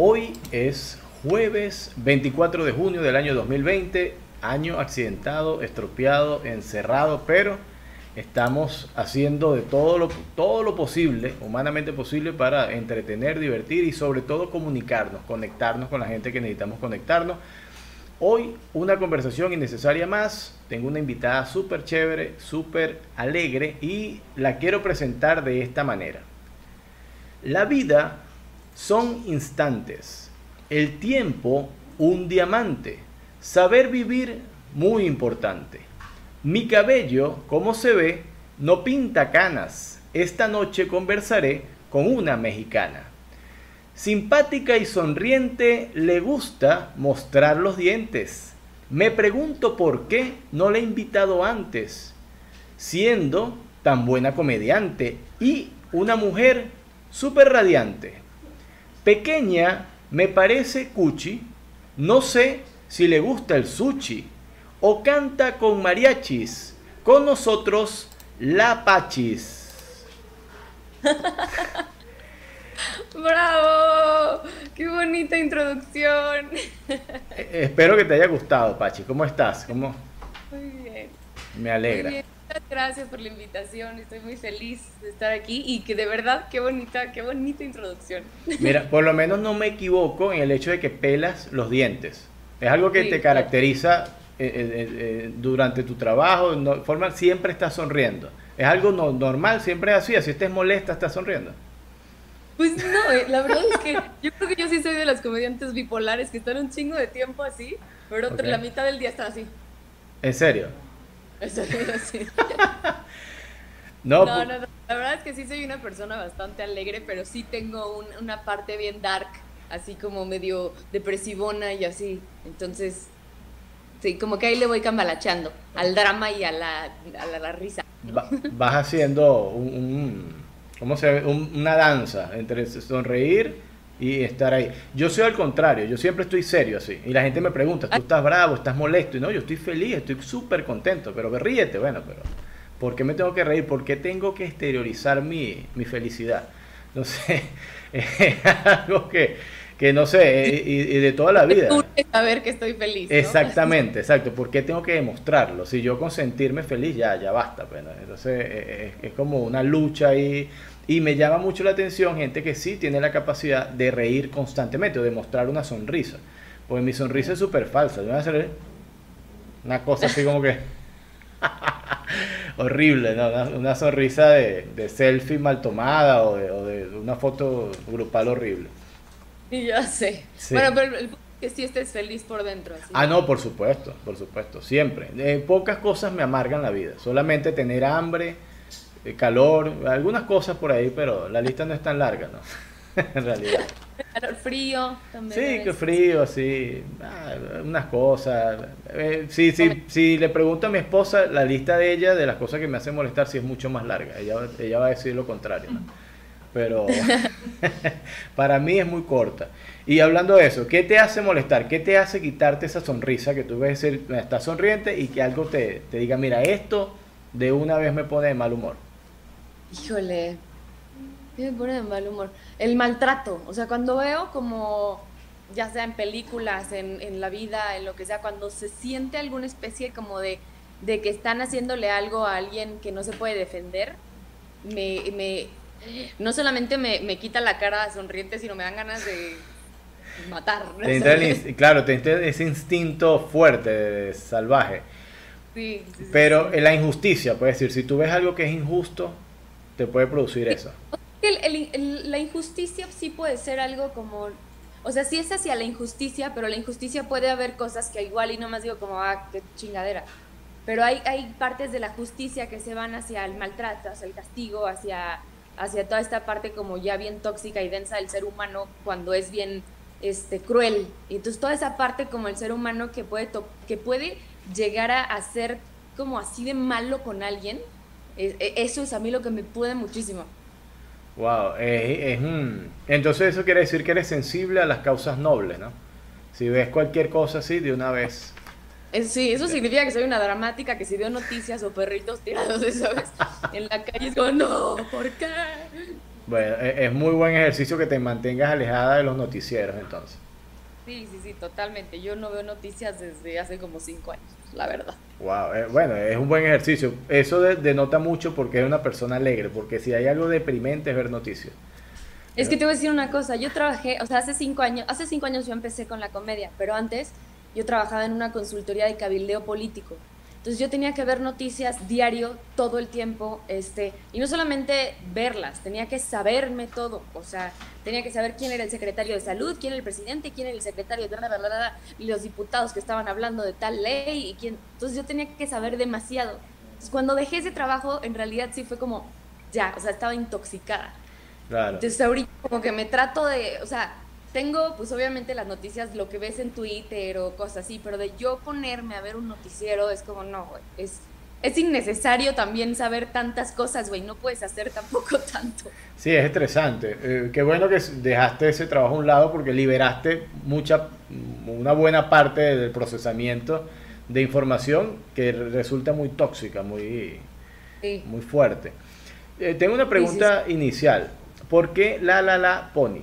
Hoy es jueves 24 de junio del año 2020, año accidentado, estropeado, encerrado, pero estamos haciendo de todo lo, todo lo posible, humanamente posible, para entretener, divertir y sobre todo comunicarnos, conectarnos con la gente que necesitamos conectarnos. Hoy una conversación innecesaria más. Tengo una invitada súper chévere, súper alegre y la quiero presentar de esta manera. La vida son instantes. El tiempo un diamante. Saber vivir muy importante. Mi cabello, como se ve, no pinta canas. Esta noche conversaré con una mexicana. Simpática y sonriente, le gusta mostrar los dientes. Me pregunto por qué no la he invitado antes, siendo tan buena comediante y una mujer súper radiante. Pequeña, me parece cuchi, no sé si le gusta el sushi o canta con mariachis. Con nosotros, la Pachis. ¡Bravo! ¡Qué bonita introducción! Espero que te haya gustado, Pachi. ¿Cómo estás? ¿Cómo? Muy bien. Me alegra. Muy bien. Muchas gracias por la invitación. Estoy muy feliz de estar aquí y que de verdad, qué bonita, qué bonita introducción. Mira, por lo menos no me equivoco en el hecho de que pelas los dientes. Es algo que Sí, te caracteriza eh, eh, eh, durante tu trabajo. No, forma, siempre estás sonriendo. Es algo no- normal, siempre es así. Así estés molesta, estás sonriendo. Pues no, eh, la verdad es que yo creo que yo sí soy de las comediantes bipolares que están un chingo de tiempo así, pero Ok. la mitad del día está así. En serio. Eso, así. No, No, pu- no, no, la verdad es que sí soy una persona bastante alegre, pero sí tengo un- una parte bien dark, así como medio depresivona y así. Entonces, sí, como que ahí le voy cambalachando al drama y a la, a la, la risa. va- vas haciendo un, un- ¿cómo se? Un- una danza entre sonreír y estar ahí. Yo soy al contrario, yo siempre estoy serio así. Y la gente me pregunta, ¿tú estás bravo, estás molesto? Y no, yo estoy feliz, estoy súper contento, pero ríete, bueno, pero ¿por qué me tengo que reír? ¿Por qué tengo que exteriorizar mi, mi felicidad? No sé, es algo que, que no sé, eh, y, y de toda la vida. Saber que estoy feliz. ¿no? Exactamente, exacto. ¿Por qué tengo que demostrarlo? Si yo con sentirme feliz ya, ya basta. pues, ¿no? Entonces eh, es, es como una lucha ahí. Y me llama mucho la atención gente que sí tiene la capacidad de reír constantemente o de mostrar una sonrisa. Pues mi sonrisa es súper falsa. Yo voy a hacer una cosa así como que... Horrible, ¿no? Una, una sonrisa de, de selfie mal tomada o de, o de una foto grupal horrible. Y ya sé. Sí. Bueno, pero el que sí estés feliz por dentro. Ah, no, por supuesto, por supuesto, siempre. Eh, pocas cosas me amargan la vida, solamente tener hambre, calor, algunas cosas por ahí, pero la lista no es tan larga, ¿no? en realidad. Calor, frío también. Sí, que frío, sí, ah, unas cosas. Eh, sí, sí, si le pregunto a mi esposa, la lista de ella, de las cosas que me hacen molestar, sí es mucho más larga. Ella, ella va a decir lo contrario, ¿no? Pero para mí es muy corta. Y hablando de eso, ¿qué te hace molestar? ¿Qué te hace quitarte esa sonrisa que tú ves decir, estás sonriente y que algo te, te diga, mira, esto de una vez me pone de mal humor? Híjole, ¿qué me pone de mal humor? El maltrato, o sea, cuando veo como, ya sea en películas, en, en la vida, en lo que sea, cuando se siente alguna especie como de, de que están haciéndole algo a alguien que no se puede defender, me, me no solamente me, me quita la cara sonriente, sino me dan ganas de matar. Te entra el ¿sabes? inst- claro, te entra ese instinto fuerte, de- salvaje. Sí, sí, sí, Pero sí. la injusticia, puedes decir, si tú ves algo que es injusto, te puede producir eso. El- el- el- la injusticia sí puede ser algo como, o sea, sí es hacia la injusticia, pero la injusticia puede haber cosas que igual y nomás digo como, ah, qué chingadera. Pero hay, hay partes de la justicia que se van hacia el maltrato, hacia el castigo, hacia, hacia toda esta parte como ya bien tóxica y densa del ser humano cuando es bien este, cruel. Y entonces toda esa parte como el ser humano que puede, que puede llegar a, a ser como así de malo con alguien, eso es a mí lo que me puede muchísimo. Wow, es, es un- entonces eso quiere decir que eres sensible a las causas nobles, ¿no? Si ves cualquier cosa así, de una vez. Sí, eso significa que soy una dramática, que si veo noticias o perritos tirados, ¿sabes? En la calle es como, no, ¿por qué? Bueno, e, es muy buen ejercicio que te mantengas alejada de los noticieros entonces. Sí, sí, sí, totalmente. Yo no veo noticias desde hace como cinco años, la verdad. Wow, eh, bueno, es un buen ejercicio. Eso denota mucho porque es una persona alegre, porque si hay algo deprimente es ver noticias. Es que te voy a decir una cosa, yo trabajé, o sea, hace cinco años, hace cinco años yo empecé con la comedia, pero antes yo trabajaba en una consultoría de cabildeo político. Entonces yo tenía que ver noticias diario, todo el tiempo, este, y no solamente verlas, tenía que saberme todo, o sea, tenía que saber quién era el secretario de salud, quién era el presidente, quién era el secretario de bla, y los diputados que estaban hablando de tal ley, y quién, entonces yo tenía que saber demasiado. Entonces cuando dejé ese trabajo, en realidad sí fue como, ya, o sea, estaba intoxicada. Claro. Entonces ahorita como que me trato de, o sea, tengo pues obviamente las noticias, lo que ves en Twitter o cosas así, pero de yo ponerme a ver un noticiero es como, no, güey, es, es innecesario también saber tantas cosas, güey, no puedes hacer tampoco tanto. Sí, es estresante. Eh, qué bueno que dejaste ese trabajo a un lado porque liberaste mucha, una buena parte del procesamiento de información que resulta muy tóxica, muy, muy fuerte. Eh, tengo una pregunta inicial. ¿Por qué la la la pony?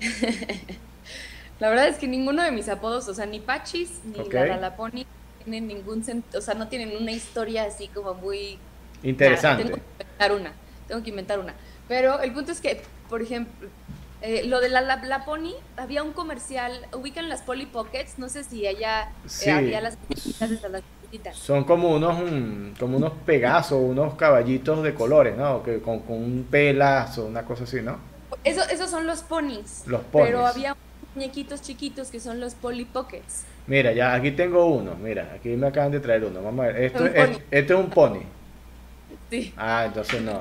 la verdad es que ninguno de mis apodos, o sea, ni Pachis ni la la la pony tienen ningún sentido, o sea, no tienen una historia así como muy interesante. tengo que inventar una, tengo que inventar una. Pero el punto es que, por ejemplo, eh, lo de la, la, Pony, había un comercial, ubican las Polly Pockets, no sé si allá eh, había las son como unos, como unos pegazos, unos caballitos de colores, ¿no? Que con, un pelazo, una cosa así, ¿no? Eso, esos son los ponies. Los ponies. Pero había muñequitos chiquitos que son los Polly Pockets. Mira, ya aquí tengo uno. Mira, aquí me acaban de traer uno. Vamos a ver. Esto, es, esto es un pony. Sí. Ah, entonces no.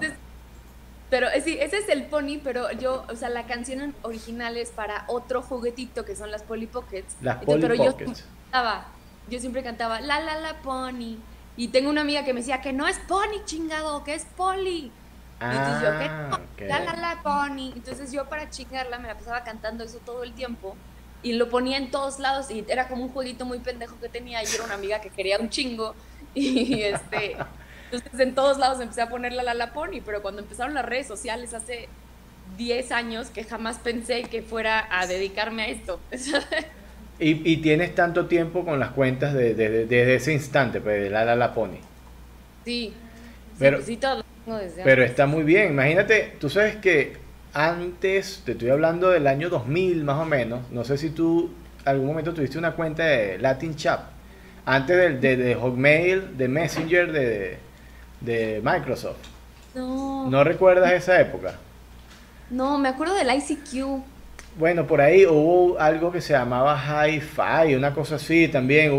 pero eh, sí, ese es el pony, pero yo, o sea, la canción original es para otro juguetito que son las Polly Pockets. Las Polly pero. Yo yo siempre cantaba la la la pony. Y tengo una amiga que me decía que no es pony chingado, que es entonces yo, que ah, la la la pony. Entonces yo para chingarla me la pasaba cantando eso todo el tiempo. Y lo ponía en todos lados y era como un jueguito muy pendejo que tenía. Y era una amiga que quería un chingo. Y este. Entonces en todos lados empecé a poner la la la pony. Pero cuando empezaron las redes sociales hace 10 años que jamás pensé que fuera a dedicarme a esto. Y, tienes tanto tiempo con las cuentas desde de, ese instante, pues, de la la la pony. Sí, pero, sí, todo pero está muy bien. Imagínate, tú sabes que antes, te estoy hablando del año 2000 más o menos, no sé si tú algún momento tuviste una cuenta de Latin Chat, antes del, de, de Hotmail, de Messenger de, de Microsoft. No. ¿No recuerdas esa época? No, me acuerdo del ICQ. Bueno, por ahí hubo algo que se llamaba Hi-Fi, una cosa así también,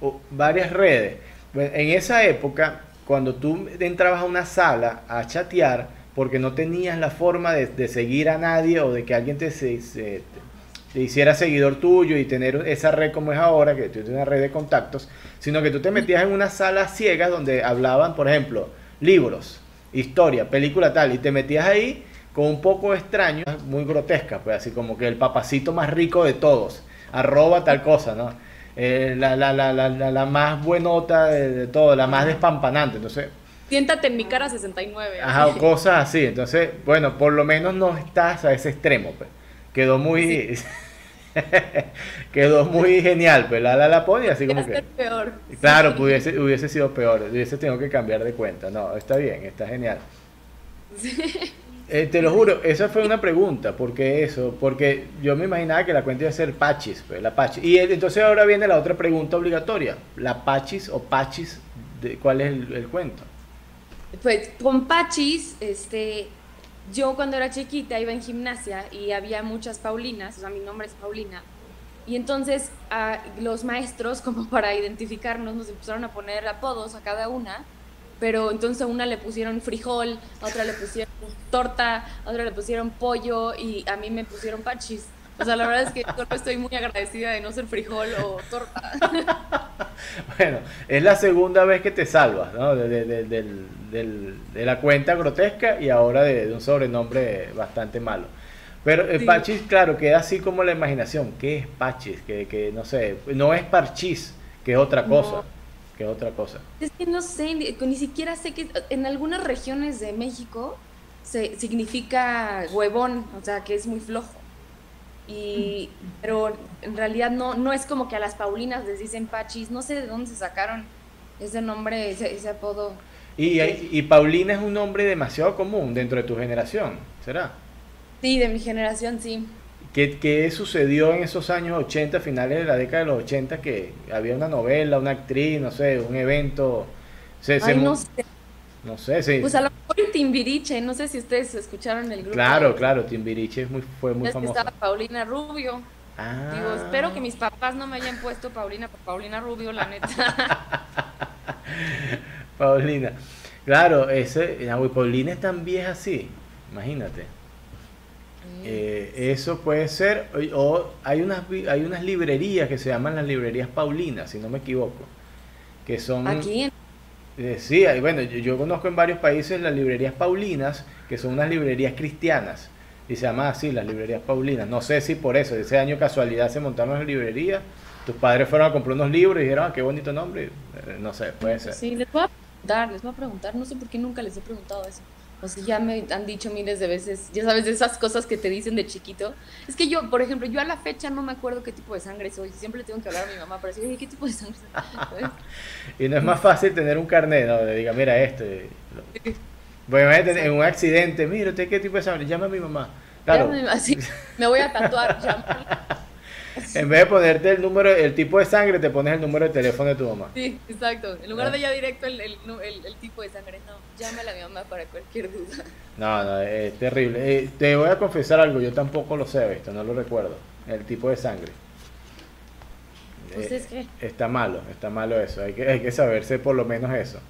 hubo, varias redes. En esa época, cuando tú entrabas a una sala a chatear, porque no tenías la forma de, seguir a nadie o de que alguien te, se, hiciera seguidor tuyo y tener esa red como es ahora, que tú tienes una red de contactos, sino que tú te metías en una sala ciega donde hablaban, por ejemplo, libros, historia, película tal, y te metías ahí con un poco extraño, muy grotesca, pues así como que el papacito más rico de todos, arroba tal cosa, ¿no? Eh, la, la, la, la, más buenota de, todo, la más despampanante, entonces... Siéntate en mi cara 69. Ajá, o cosas así, entonces, bueno, por lo menos no estás a ese extremo, pues. Quedó muy... quedó muy genial, pues la la la pone así como que... peor. Claro, hubiese, hubiese sido peor, hubiese tenido que cambiar de cuenta, no, está bien, está genial. Sí. Eh, te lo juro, esa fue una pregunta, ¿por qué eso? Porque yo me imaginaba que la cuenta iba a ser Pachis, pues, la Pachis. Y entonces ahora viene la otra pregunta obligatoria, ¿la Pachis o Pachis, de, cuál es el, cuento? Pues con Pachis, este, yo cuando era chiquita iba en gimnasia y había muchas Paulinas, o sea, mi nombre es Paulina, y entonces los maestros, como para identificarnos, nos empezaron a poner apodos a cada una pero entonces a una le pusieron frijol, a otra le pusieron torta, a otra le pusieron pollo y a mí me pusieron pachis. O sea, la verdad es que yo estoy muy agradecida de no ser frijol o torta. bueno, es la segunda vez que te salvas, ¿no? De, de, la cuenta grotesca y ahora de, un sobrenombre bastante malo. Pero el Pachis, claro, queda así como la imaginación. ¿Qué es Pachis? Que, que no sé, no es Parchis, que es otra cosa otra cosa. Es que no sé, ni siquiera sé que en algunas regiones de México se, significa huevón, o sea, que es muy flojo. Y, pero en realidad no, no es como que a las Paulinas les dicen Pachis, no sé de dónde se sacaron ese nombre, ese, ese apodo. Y, y Paulina es un nombre demasiado común dentro de tu generación, ¿será? Sí, de mi generación, sí. ¿Qué, ¿Qué, sucedió en esos años 80, finales de la década de los 80, que había una novela, una actriz, no sé, un evento? Se, Ay, no sé. No sé, sí. Pues a lo mejor Timbiriche, no sé si ustedes escucharon el grupo. Claro, claro, Timbiriche muy, fue muy famoso. estaba Paulina Rubio. Ah. Digo, espero que mis papás no me hayan puesto Paulina por Paulina Rubio, la neta. Paulina. Claro, ese, Paulina es tan vieja así, imagínate. Eh, eso puede ser, o hay unas, hay unas librerías que se llaman las librerías Paulinas, si no me equivoco, que son... Aquí eh, sí, bueno, yo, conozco en varios países las librerías Paulinas, que son unas librerías cristianas, y se llaman así, las librerías Paulinas. No sé si por eso, ese año casualidad se montaron las librerías, tus padres fueron a comprar unos libros y dijeron, ah, qué bonito nombre, eh, no sé, puede ser. Sí, les voy a preguntar, les voy a preguntar, no sé por qué nunca les he preguntado eso. O sea, ya me han dicho miles de veces, ya sabes, de esas cosas que te dicen de chiquito. Es que yo, por ejemplo, yo a la fecha no me acuerdo qué tipo de sangre soy. Siempre tengo que hablar a mi mamá para decir, ¿qué tipo de sangre soy? y no es más fácil tener un carnet, ¿no? De diga, mira esto. Bueno, en un accidente, mira, ¿usted qué tipo de sangre? Llama a mi mamá. Claro. Así, me voy a tatuar, en vez de ponerte el número, el tipo de sangre, te pones el número de teléfono de tu mamá. Sí, exacto. En lugar de ya directo el, el, el, tipo de sangre, no, llámala a mi mamá para cualquier duda. No, no, es terrible. Eh, te voy a confesar algo, yo tampoco lo sé, esto no lo recuerdo. El tipo de sangre. Pues es que... Está malo, está malo eso. Hay que, hay que saberse por lo menos eso.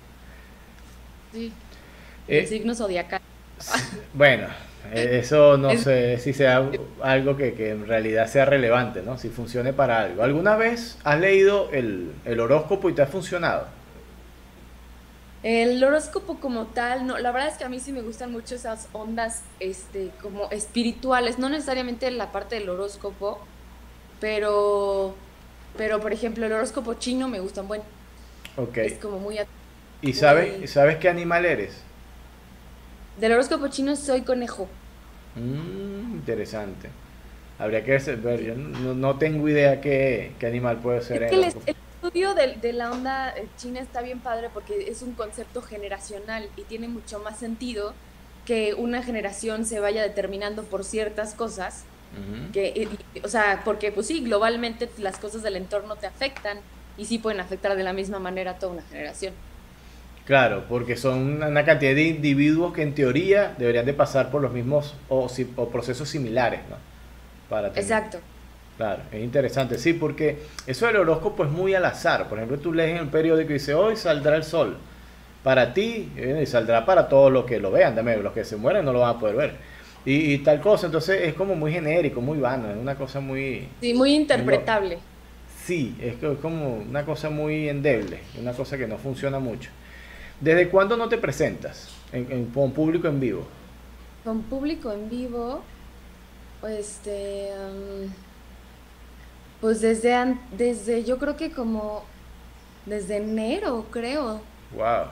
Sí. El eh, signo zodiacal. Bueno, eh, eso no sé si sea algo que, en realidad sea relevante, ¿no? Si funcione para algo. ¿Alguna vez has leído el, horóscopo y te ha funcionado? El horóscopo como tal, no, la verdad es que a mí sí me gustan mucho esas ondas este, como espirituales, no necesariamente la parte del horóscopo, pero, pero por ejemplo el horóscopo chino me gusta un buen. Ok. Es como muy... ¿Y sabes, sabes qué animal eres? Del horóscopo chino soy conejo. Mm, interesante. Habría que ver, yo no, tengo idea qué, animal puede ser. el, estudio de, la onda eh, china está bien padre porque es un concepto generacional y tiene mucho más sentido que una generación se vaya determinando por ciertas cosas. que, o sea, porque pues sí, globalmente las cosas del entorno te afectan y sí pueden afectar de la misma manera a toda una generación. Claro, porque son una cantidad de individuos que en teoría deberían de pasar por los mismos o, procesos similares, ¿no? Para Exacto. Claro, es interesante, sí, porque eso del horóscopo es muy al azar. Por ejemplo, tú lees en el periódico y dice, hoy saldrá el sol. Para ti, y saldrá para todos los que lo vean, también los que se mueren no lo van a poder ver. Y, tal cosa, entonces es como muy genérico, muy vano, es una cosa muy... Sí, muy interpretable. sí, es como una cosa muy endeble, una cosa que no funciona mucho. ¿Desde cuándo no te presentas en, con público en vivo? Con público en vivo, este, pues desde, desde, yo creo que como desde enero, creo. Wow.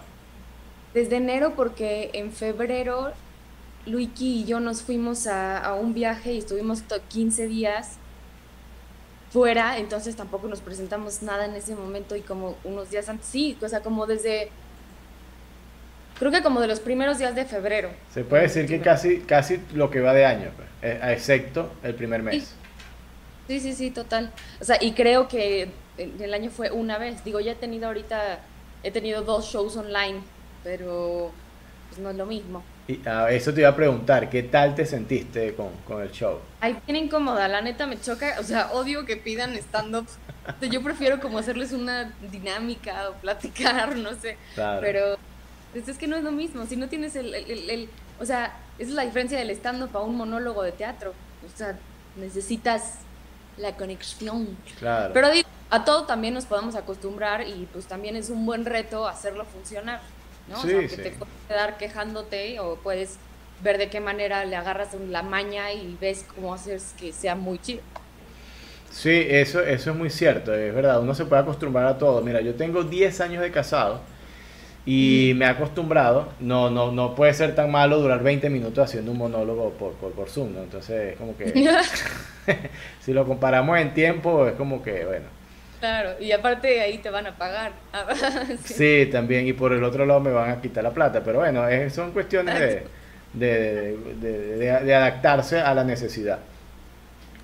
Desde enero porque en febrero Luiki y yo nos fuimos a, a un viaje y estuvimos 15 días fuera, entonces tampoco nos presentamos nada en ese momento y como unos días antes, sí, o sea, como desde creo que como de los primeros días de febrero. Se puede decir que casi, casi lo que va de año, pues, eh, excepto el primer mes. Sí. sí, sí, total. O sea, y creo que el año fue una vez. Digo, ya he tenido ahorita, he tenido dos shows online, pero pues no es lo mismo. Y a eso te iba a preguntar, ¿qué tal te sentiste con, con el show? Ay, bien incómoda, la neta me choca, o sea, odio que pidan stand-up. Yo prefiero como hacerles una dinámica o platicar, no sé. Claro. Pero pues es que no es lo mismo, si no tienes el, el, el, o sea, esa es la diferencia del stand-up a un monólogo de teatro, o sea, necesitas la conexión. Claro. Pero digo, a todo también nos podemos acostumbrar y pues también es un buen reto hacerlo funcionar, ¿no? o sea, que te puedes quedar quejándote o puedes ver de qué manera le agarras la maña y ves cómo haces que sea muy chido. Sí, eso, eso es muy cierto, es verdad, uno se puede acostumbrar a todo. Mira, yo tengo 10 años de casado y me he acostumbrado, no, no, no puede ser tan malo durar 20 minutos haciendo un monólogo por, por, por Zoom, ¿no? Entonces, como que, si lo comparamos en tiempo, es como que, bueno. Claro, y aparte ahí te van a pagar. sí. también, y por el otro lado me van a quitar la plata, pero bueno, son cuestiones de, de, de, adaptarse a la necesidad.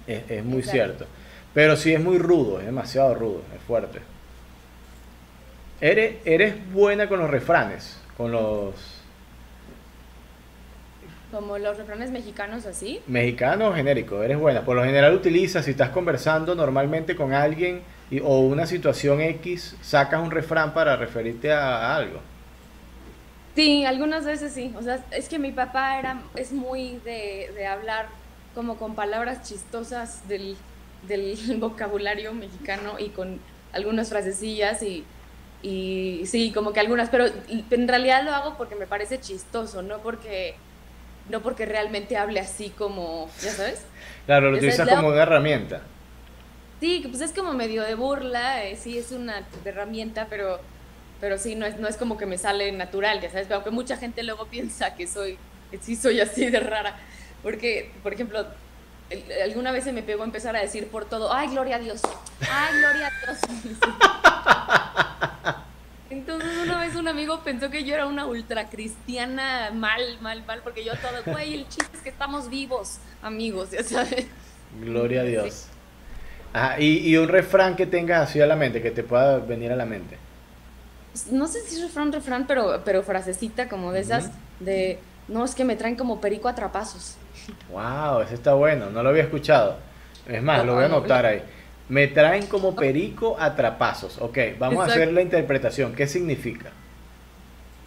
Es, es muy cierto. Pero sí es muy rudo, es demasiado rudo, es fuerte. Eres, eres buena con los refranes, con los... Como los refranes mexicanos así. Mexicano o genérico, eres buena. Por lo general utilizas, si estás conversando normalmente con alguien y, o una situación X, sacas un refrán para referirte a, algo. Sí, algunas veces sí. O sea, es que mi papá era, es muy de, de hablar como con palabras chistosas del, del vocabulario mexicano y con algunas frasecillas y y sí, como que algunas, pero en realidad lo hago porque me parece chistoso, no porque no porque realmente hable así como, ya sabes. Claro, lo utilizas como una herramienta. Sí, pues es como medio de burla, eh, sí es una herramienta, pero pero sí no es no es como que me sale natural, ya sabes, aunque mucha gente luego piensa que soy que sí soy así de rara, porque por ejemplo, alguna vez se me pegó a empezar a decir por todo, ay, gloria a Dios, ay, gloria a Dios. Entonces una vez un amigo pensó que yo era una ultra cristiana mal, mal, mal, porque yo todo, güey, el chiste es que estamos vivos, amigos, ya sabes. Gloria a Dios. y, un refrán que tengas así a la mente, que te pueda venir a la mente. No sé si es refrán, refrán, pero, pero frasecita como de esas, de, no, es que me traen como perico a trapazos. Wow, ese está bueno, no lo había escuchado. Es más, lo voy a anotar ahí. Me traen como perico a trapazos. Ok, vamos a hacer la interpretación. ¿Qué significa?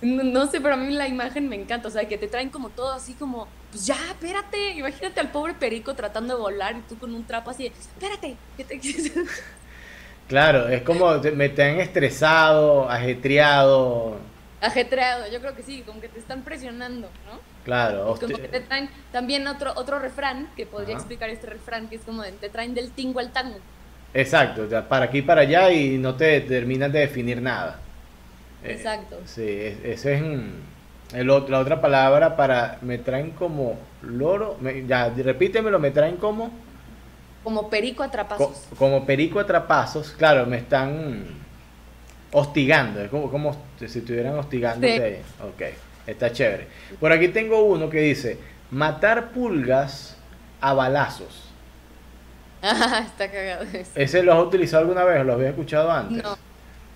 No, sé, pero a mí la imagen me encanta. O sea, que te traen como todo así como, pues ya, espérate. Imagínate al pobre perico tratando de volar y tú con un trapo así, espérate. Claro, es como me traen estresado, ajetreado. Ajetreado, yo creo que sí, como que te están presionando, ¿no? Claro. como que te traen también otro, otro refrán, que podría explicar este refrán, que es como te traen del tingo al tango. Exacto, para aquí y para allá y no te terminan de definir nada. Eh, Exacto. sí, ese es el, la otra palabra para me traen como loro, ya repítemelo, me traen como como perico atrapazos. como perico atrapazos, claro, me están hostigando, es como, como si estuvieran hostigando. Sí. Ok. Está chévere. Por aquí tengo uno que dice, matar pulgas a balazos. Ah, está cagado. ¿Ese lo has utilizado alguna vez o lo había escuchado antes? No.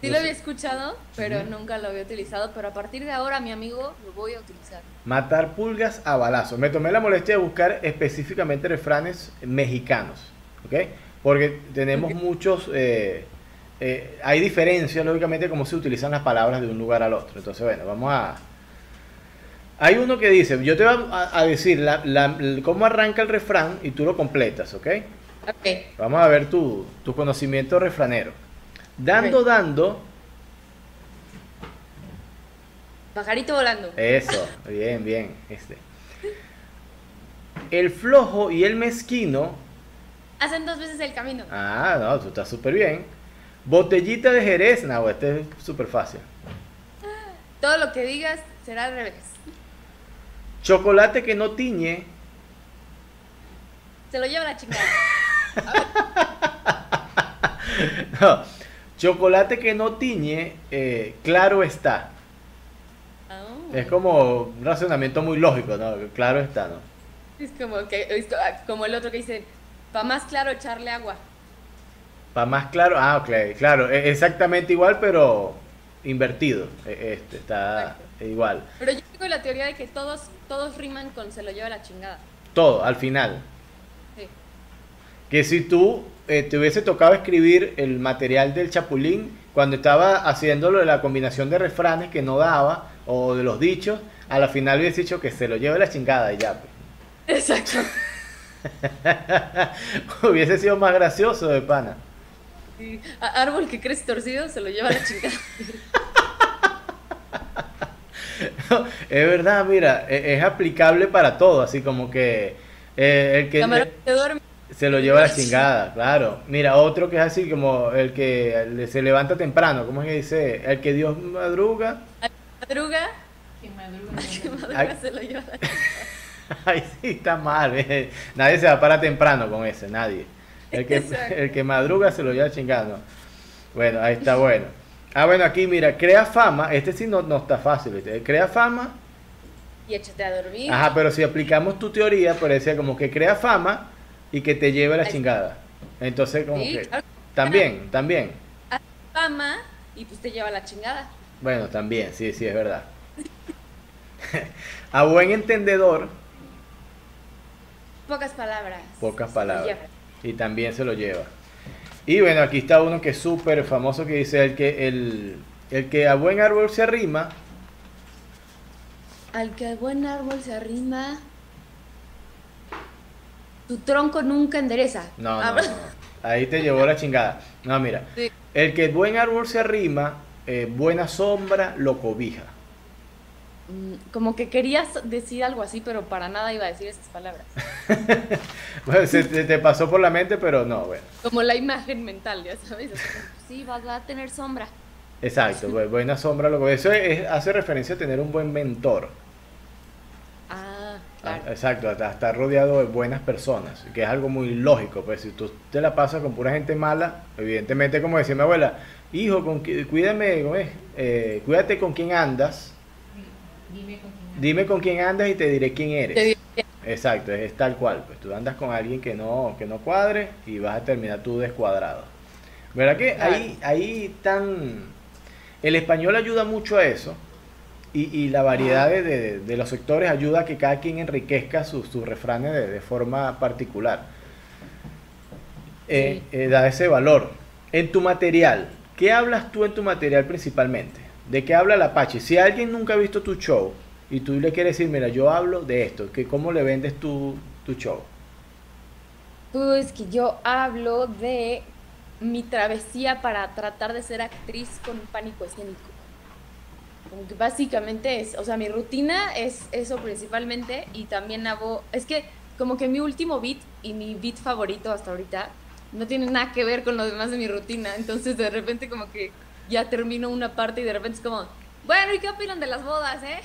Sí lo había escuchado, pero nunca lo había utilizado. Pero a partir de ahora, mi amigo, lo voy a utilizar. Matar pulgas a balazos. Me tomé la molestia de buscar específicamente refranes mexicanos. ¿Ok? Porque tenemos muchos... Eh, eh, hay diferencias, lógicamente, cómo se utilizan las palabras de un lugar al otro. Entonces, bueno, vamos a, hay uno que dice, yo te voy a, decir cómo arranca el refrán y tú lo completas, ¿ok? Ok. Vamos a ver tu, conocimiento refranero. Dando, dando. Pajarito volando. Eso, bien, bien. Este. El flojo y el mezquino. Hacen dos veces el camino. Ah, no, tú estás súper bien. Botellita de Jerez, no, este es súper fácil. Todo lo que digas será al revés. Chocolate que no tiñe. Se lo lleva la chingada. no, chocolate que no tiñe, eh, claro está. Oh. Es como un razonamiento muy lógico, ¿no? Claro está, ¿no? Es como, que, ah, como el otro que dice, para más claro echarle agua. Para más claro, ah, ok, claro, e, exactamente igual, pero invertido. E, este, está igual. Pero yo tengo la teoría de que todos, todos riman con se lo lleva la chingada. Todo, al final. Sí. Que si tú eh, te hubiese tocado escribir el material del Chapulín, cuando estaba haciéndolo de la combinación de refranes que no daba, o de los dichos, a la final hubiese dicho que se lo lleve la chingada y ya. Pues. Exacto. hubiese sido más gracioso de pana. Árbol que crece torcido se lo lleva la chingada. es verdad, mira, e, es, aplicable para todo, así como que eh, el que se lo lleva a la chingada, claro. Mira, otro que es así como el que se levanta temprano, ¿cómo es que dice? El que Dios madruga. madruga, Quien madruga. madruga. se lo lleva. Ahí sí está mal. eh. Nadie se va para temprano con ese, nadie. El que, el que madruga se lo lleva chingando. Bueno, ahí está bueno. Ah, bueno, aquí mira, crea fama. Este sí no, no está fácil. ¿viste? Crea fama. Y échate a dormir. Ajá, pero si aplicamos tu teoría, parecía como que crea fama y que te lleve a la chingada. Entonces, como Sí, que. claro. También, también. Fama y pues te lleva a la chingada. Bueno, también, sí, sí, es verdad. a buen entendedor, Pocas palabras. pocas palabras. Y también se lo lleva. Y bueno, aquí está uno que es súper famoso que dice el que el, el que a buen árbol se arrima, Al que buen árbol se arrima, tu tronco nunca endereza. no, Ah, no, no, ahí te llevó la chingada. No, mira, Sí. el que buen árbol se arrima, eh, buena sombra lo cobija. Mm, Como que querías decir algo así, pero para nada iba a decir esas palabras. Bueno, se te, te pasó por la mente, pero no, bueno. Como la imagen mental, ya sabes. así Sí, va, va a tener sombra. Exacto, bu- buena sombra lo cobija. Eso es- hace referencia a tener un buen mentor. Ah, Ah, claro. Exacto, a, a estar rodeado de buenas personas, que es algo muy lógico, pues si tú te la pasas con pura gente mala, evidentemente como decía mi abuela, hijo, con, cuídame. Eh, cuídate con quién andas, Dime con quién dime con quién andas y te diré quién eres. Te Exacto, es, es tal cual, pues tú andas con alguien que no, que no cuadre y vas a terminar tú descuadrado. ¿Verdad que Claro. ahí, ahí tan... El español ayuda mucho a eso y, y la variedad de, de- de los sectores ayuda a que cada quien enriquezca sus sus refranes de, de forma particular. Eh, eh, da ese valor. En tu material, ¿qué hablas tú en tu material principalmente? ¿De qué habla el Apache? Si alguien nunca ha visto tu show y tú le quieres decir, mira, yo hablo de esto, que ¿cómo le vendes tu, tu show? Pues que yo hablo de mi travesía para tratar de ser actriz con pánico escénico. Como que básicamente es, o sea, mi rutina es eso principalmente y también hago, es que como que mi último beat y mi beat favorito hasta ahorita no tiene nada que ver con lo demás de mi rutina, entonces de repente como que ya termino una parte y de repente es como, bueno, ¿y qué opinan de las bodas, eh?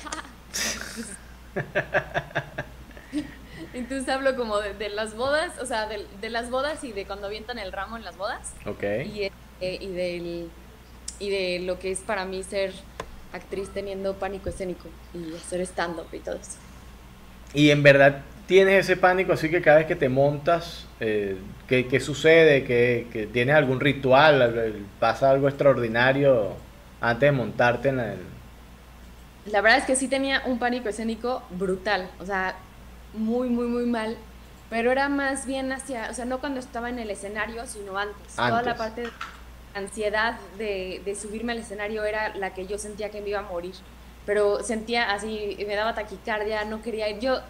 Entonces hablo como de, de las bodas, o sea, de, de las bodas y de cuando avientan el ramo en las bodas Ok. y, eh, y, del, y de lo que es para mí ser actriz teniendo pánico escénico y hacer stand-up y todo eso. Y en verdad tienes ese pánico, así que cada vez que te montas, eh, ¿qué, qué sucede? ¿Que, que tienes algún ritual? al- ¿Pasa algo extraordinario antes de montarte en el... La verdad es que sí tenía un pánico escénico brutal, o sea, muy, muy, muy mal, pero era más bien hacia, o sea, no cuando estaba en el escenario, sino antes. Toda la parte de ansiedad de, de subirme al escenario era la que yo sentía que me iba a morir, pero sentía así, me daba taquicardia, no quería ir. Yo,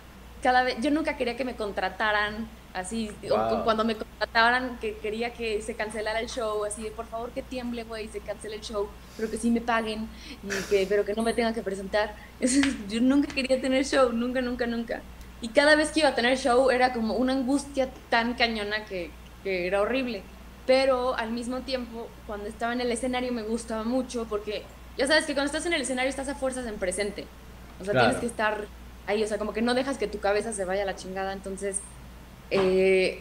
cada vez, yo nunca quería que me contrataran así, o Wow. cu- cuando me contrataran que quería que se cancelara el show, así de por favor que tiemble, güey, se cancele el show, pero que sí me paguen, y que, pero que no me tengan que presentar. yo nunca quería tener show, nunca, nunca, nunca. Y cada vez que iba a tener show era como una angustia tan cañona que, que era horrible. Pero al mismo tiempo, cuando estaba en el escenario me gustaba mucho porque ya sabes que cuando estás en el escenario estás a fuerzas en presente. O sea, Claro. tienes que estar ahí, o sea, como que no dejas que tu cabeza se vaya a la chingada. Entonces, eh,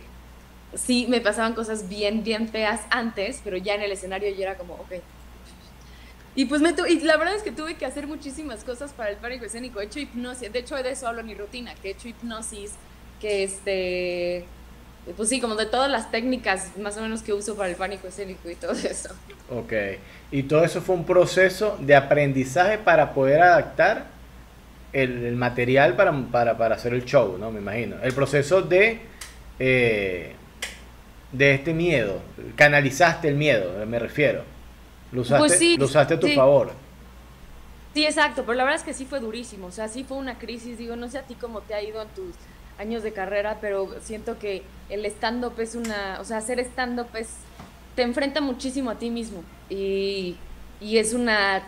sí, me pasaban cosas bien, bien feas antes, pero ya en el escenario ya era como, ok. Y pues me y la verdad es que tuve que hacer muchísimas cosas para el pánico escénico. He hecho hipnosis, de hecho de eso hablo en mi rutina, que he hecho hipnosis, que este, pues sí, como de todas las técnicas más o menos que uso para el pánico escénico y todo eso. Ok. Y todo eso fue un proceso de aprendizaje para poder adaptar el, el material para, para, para hacer el show, ¿no? Me imagino. El proceso de, eh, de este miedo. Canalizaste el miedo, me refiero. Lo usaste, Pues sí, lo usaste a tu sí. favor. Sí, exacto, pero la verdad es que sí fue durísimo, o sea, sí fue una crisis, digo, no sé a ti cómo te ha ido en tus años de carrera, pero siento que el stand-up es una, o sea, hacer stand-up es, te enfrenta muchísimo a ti mismo y, y es una,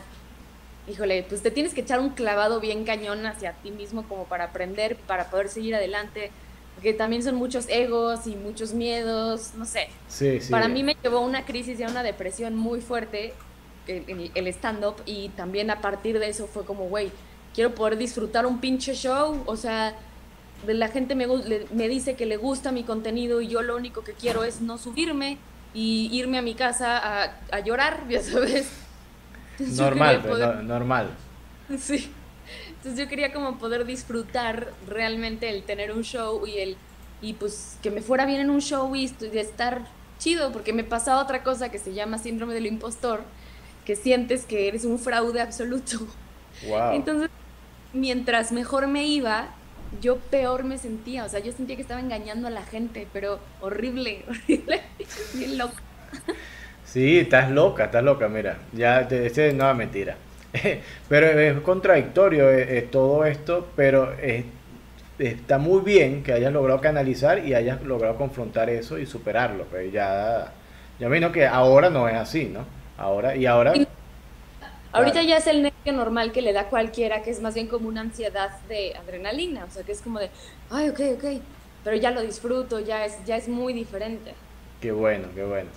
híjole, pues te tienes que echar un clavado bien cañón hacia ti mismo como para aprender, para poder seguir adelante, porque también son muchos egos y muchos miedos, no sé, Sí, sí. para mí me llevó una crisis y a una depresión muy fuerte el, el stand-up y también a partir de eso fue como, güey, quiero poder disfrutar un pinche show, o sea, la gente me, me dice que le gusta mi contenido y yo lo único que quiero es no subirme y irme a mi casa a, a llorar, ya sabes. Entonces Normal, pues, poder- no- normal. Sí. Entonces yo quería como poder disfrutar realmente el tener un show y el y pues que me fuera bien en un show y estar chido, porque me pasaba otra cosa que se llama síndrome del impostor, que sientes que eres un fraude absoluto. Wow. Entonces, mientras mejor me iba, yo peor me sentía, o sea, yo sentía que estaba engañando a la gente, pero horrible, horrible, bien loco. Sí, estás loca, estás loca, mira. Ya, te- este no es mentira. Pero es contradictorio eh, eh, todo esto, pero eh, está muy bien que hayas logrado canalizar y hayas logrado confrontar eso y superarlo. Pero ya, ya vino que ahora no es así, ¿no? Ahora, y ahora, Y- Ahorita ya es el nervio normal que le da cualquiera, que es más bien como una ansiedad de adrenalina, o sea, que es como de, ay, ok, ok, pero ya lo disfruto, ya es, ya es muy diferente. qué bueno, qué bueno.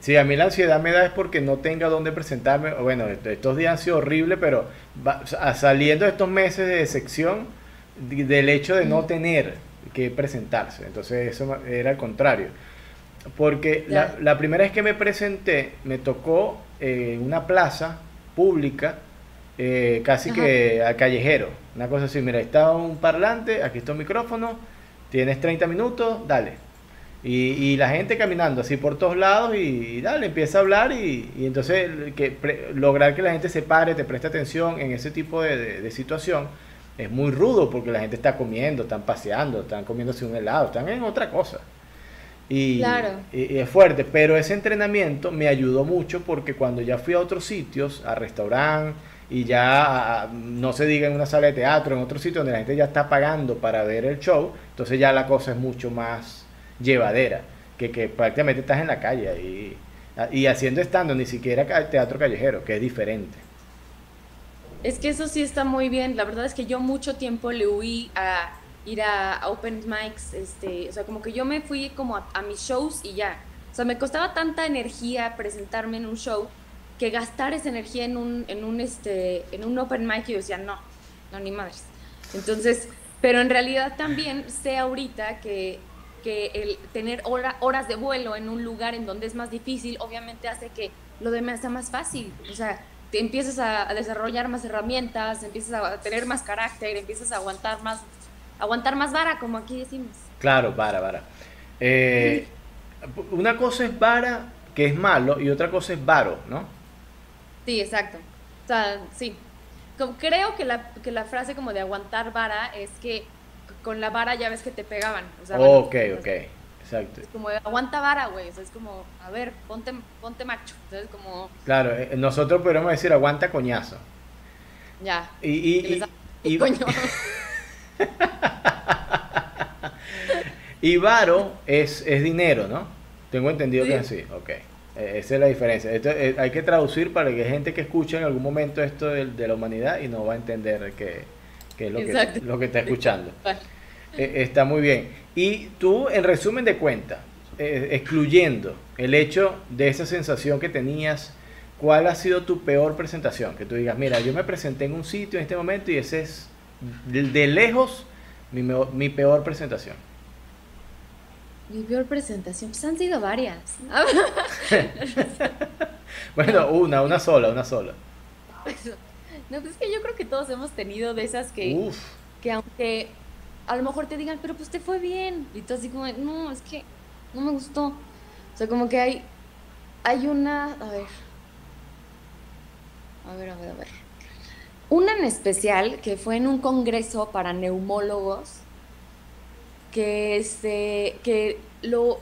Sí, a mí la ansiedad me da es porque no tenga dónde presentarme. Bueno, est- estos días han sido horribles, pero va- saliendo de estos meses de sección, de- del hecho de no Mm. tener que presentarse. Entonces eso era al contrario. Porque la, la primera vez que me presenté, me tocó eh, una plaza pública, eh, casi Ajá. que al callejero. Una cosa así, mira, está un parlante, aquí está un micrófono, tienes 30 minutos, dale. Y, y la gente caminando así por todos lados y, y dale, empieza a hablar y, y entonces que pre- lograr que la gente se pare, te preste atención en ese tipo de, de- de situación es muy rudo porque la gente está comiendo, están paseando, están comiéndose un helado, están en otra cosa. Y, Claro. y- es fuerte, pero ese entrenamiento me ayudó mucho porque cuando ya fui a otros sitios, a restaurantes y ya no se diga en una sala de teatro, en otro sitio donde la gente ya está pagando para ver el show, entonces ya la cosa es mucho más llevadera, que, que prácticamente estás en la calle y, y haciendo estando ni siquiera teatro callejero, que es diferente. Es que eso sí está muy bien, la verdad es que yo mucho tiempo le huí a ir a, open mics, este, o sea, como que yo me fui como a, a mis shows y ya, o sea, me costaba tanta energía presentarme en un show que gastar esa energía en un, en un, este, en un open mic, yo decía, no, no, ni madres. Entonces, pero en realidad también sé ahorita que, que el tener hora- horas de vuelo en un lugar en donde es más difícil, obviamente hace que lo demás sea más fácil. O sea, te empiezas a, a desarrollar más herramientas, empiezas a tener más carácter, empiezas a aguantar más, aguantar más vara, como aquí decimos. Claro, vara, vara. Eh, una cosa es vara, que es malo, y otra cosa es varo, ¿no? Sí, exacto. O sea, sí. Como- creo que la, que la frase como de aguantar vara es que con la vara ya ves que te pegaban. O sea, ok, bueno, ok, exacto. Es como aguanta vara, güey. O sea, es como, a ver, ponte, ponte macho. Entonces, como, Claro, eh, nosotros podríamos decir aguanta coñazo. ya. Y, y, y- coño. y varo es, es dinero, ¿no? Tengo entendido que es Sí. así, ok. Eh, esa es la diferencia. Esto, eh, hay que traducir para que gente que escuche en algún momento esto de, de la humanidad y no va a entender qué, qué es lo que, lo que está escuchando. Vale. Eh, está muy bien. Y tú, en resumen de cuentas, eh, excluyendo el hecho de esa sensación que tenías, ¿cuál ha sido tu peor presentación? Que tú digas, mira, yo me presenté en un sitio en este momento y ese es de, lejos mi peor presentación. Mi peor presentación, pues han sido varias. Bueno, una, una sola, una sola. No, pues es que yo creo que todos hemos tenido de esas que, Uf, que aunque a lo mejor te digan, pero pues te fue bien. Y tú así como, no, es que no me gustó. O sea, como que hay, hay una, a ver, a ver, a ver, a ver. Una en especial que fue en un congreso para neumólogos, que este, que lo,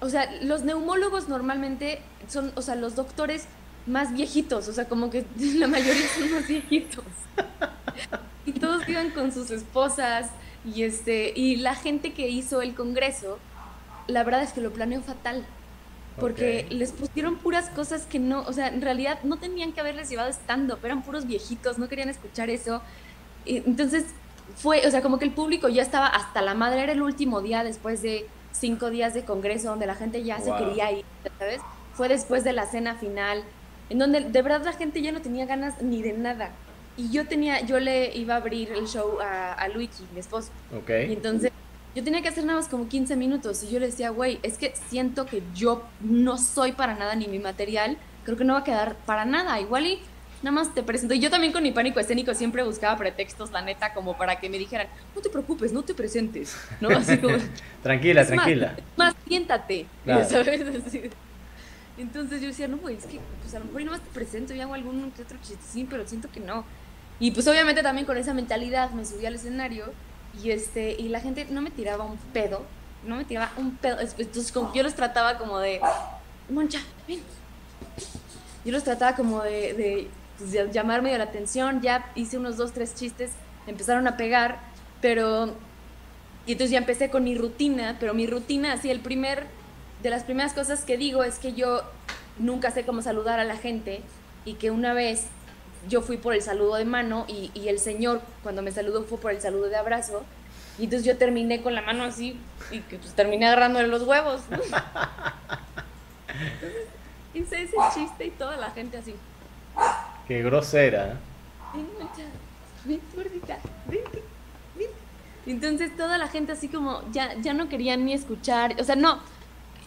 o sea, los neumólogos normalmente son, o sea, los doctores más viejitos, o sea, como que la mayoría son más viejitos. Y todos iban con sus esposas y este y la gente que hizo el congreso, la verdad es que lo planeó fatal. Porque les pusieron puras cosas que no, o sea, en realidad no tenían que haberles llevado stand-up, eran puros viejitos, no querían escuchar eso. Y entonces fue, o sea, como que el público ya estaba hasta la madre, era el último día después de cinco días de congreso donde la gente ya se quería ir, ¿sabes? Fue después de la cena final. en donde de verdad la gente ya no tenía ganas ni de nada. Y yo tenía, yo le iba a abrir el show a, a Luigi, mi esposo. Ok. Y entonces yo tenía que hacer nada más como 15 minutos y yo le decía, güey, es que siento que yo no soy para nada ni mi material, creo que no va a quedar para nada, igual y nada más te presento. Y yo también con mi pánico escénico siempre buscaba pretextos, la neta, como para que me dijeran, no te preocupes, no te presentes, ¿no? Así como, Tranquila, "Es más, tranquila. Más, siéntate, Claro. ¿sabes? Así. Entonces yo decía, no, güey, es que pues a lo mejor y nada más te presento y hago algún otro chistecín, pero siento que no. Y pues obviamente también con esa mentalidad me subí al escenario y este y la gente no me tiraba un pedo, no me tiraba un pedo. Es- Entonces como, yo los trataba como de, Moncha, ven. Yo los trataba como de, de, pues, llamarme de la atención, ya hice unos dos, tres chistes, empezaron a pegar, pero... Y entonces ya empecé con mi rutina, pero mi rutina, así el primer, de las primeras cosas que digo es que yo nunca sé cómo saludar a la gente y que una vez yo fui por el saludo de mano y, y el señor cuando me saludó fue por el saludo de abrazo y entonces yo terminé con la mano así y que pues terminé agarrándole los huevos. ¿no? Entonces, hice ese chiste y toda la gente así. Qué grosera. ¿eh? Ven, Moncha, ven, gordita, ven, ven. Entonces toda la gente así como ya, ya no querían ni escuchar, o sea, no,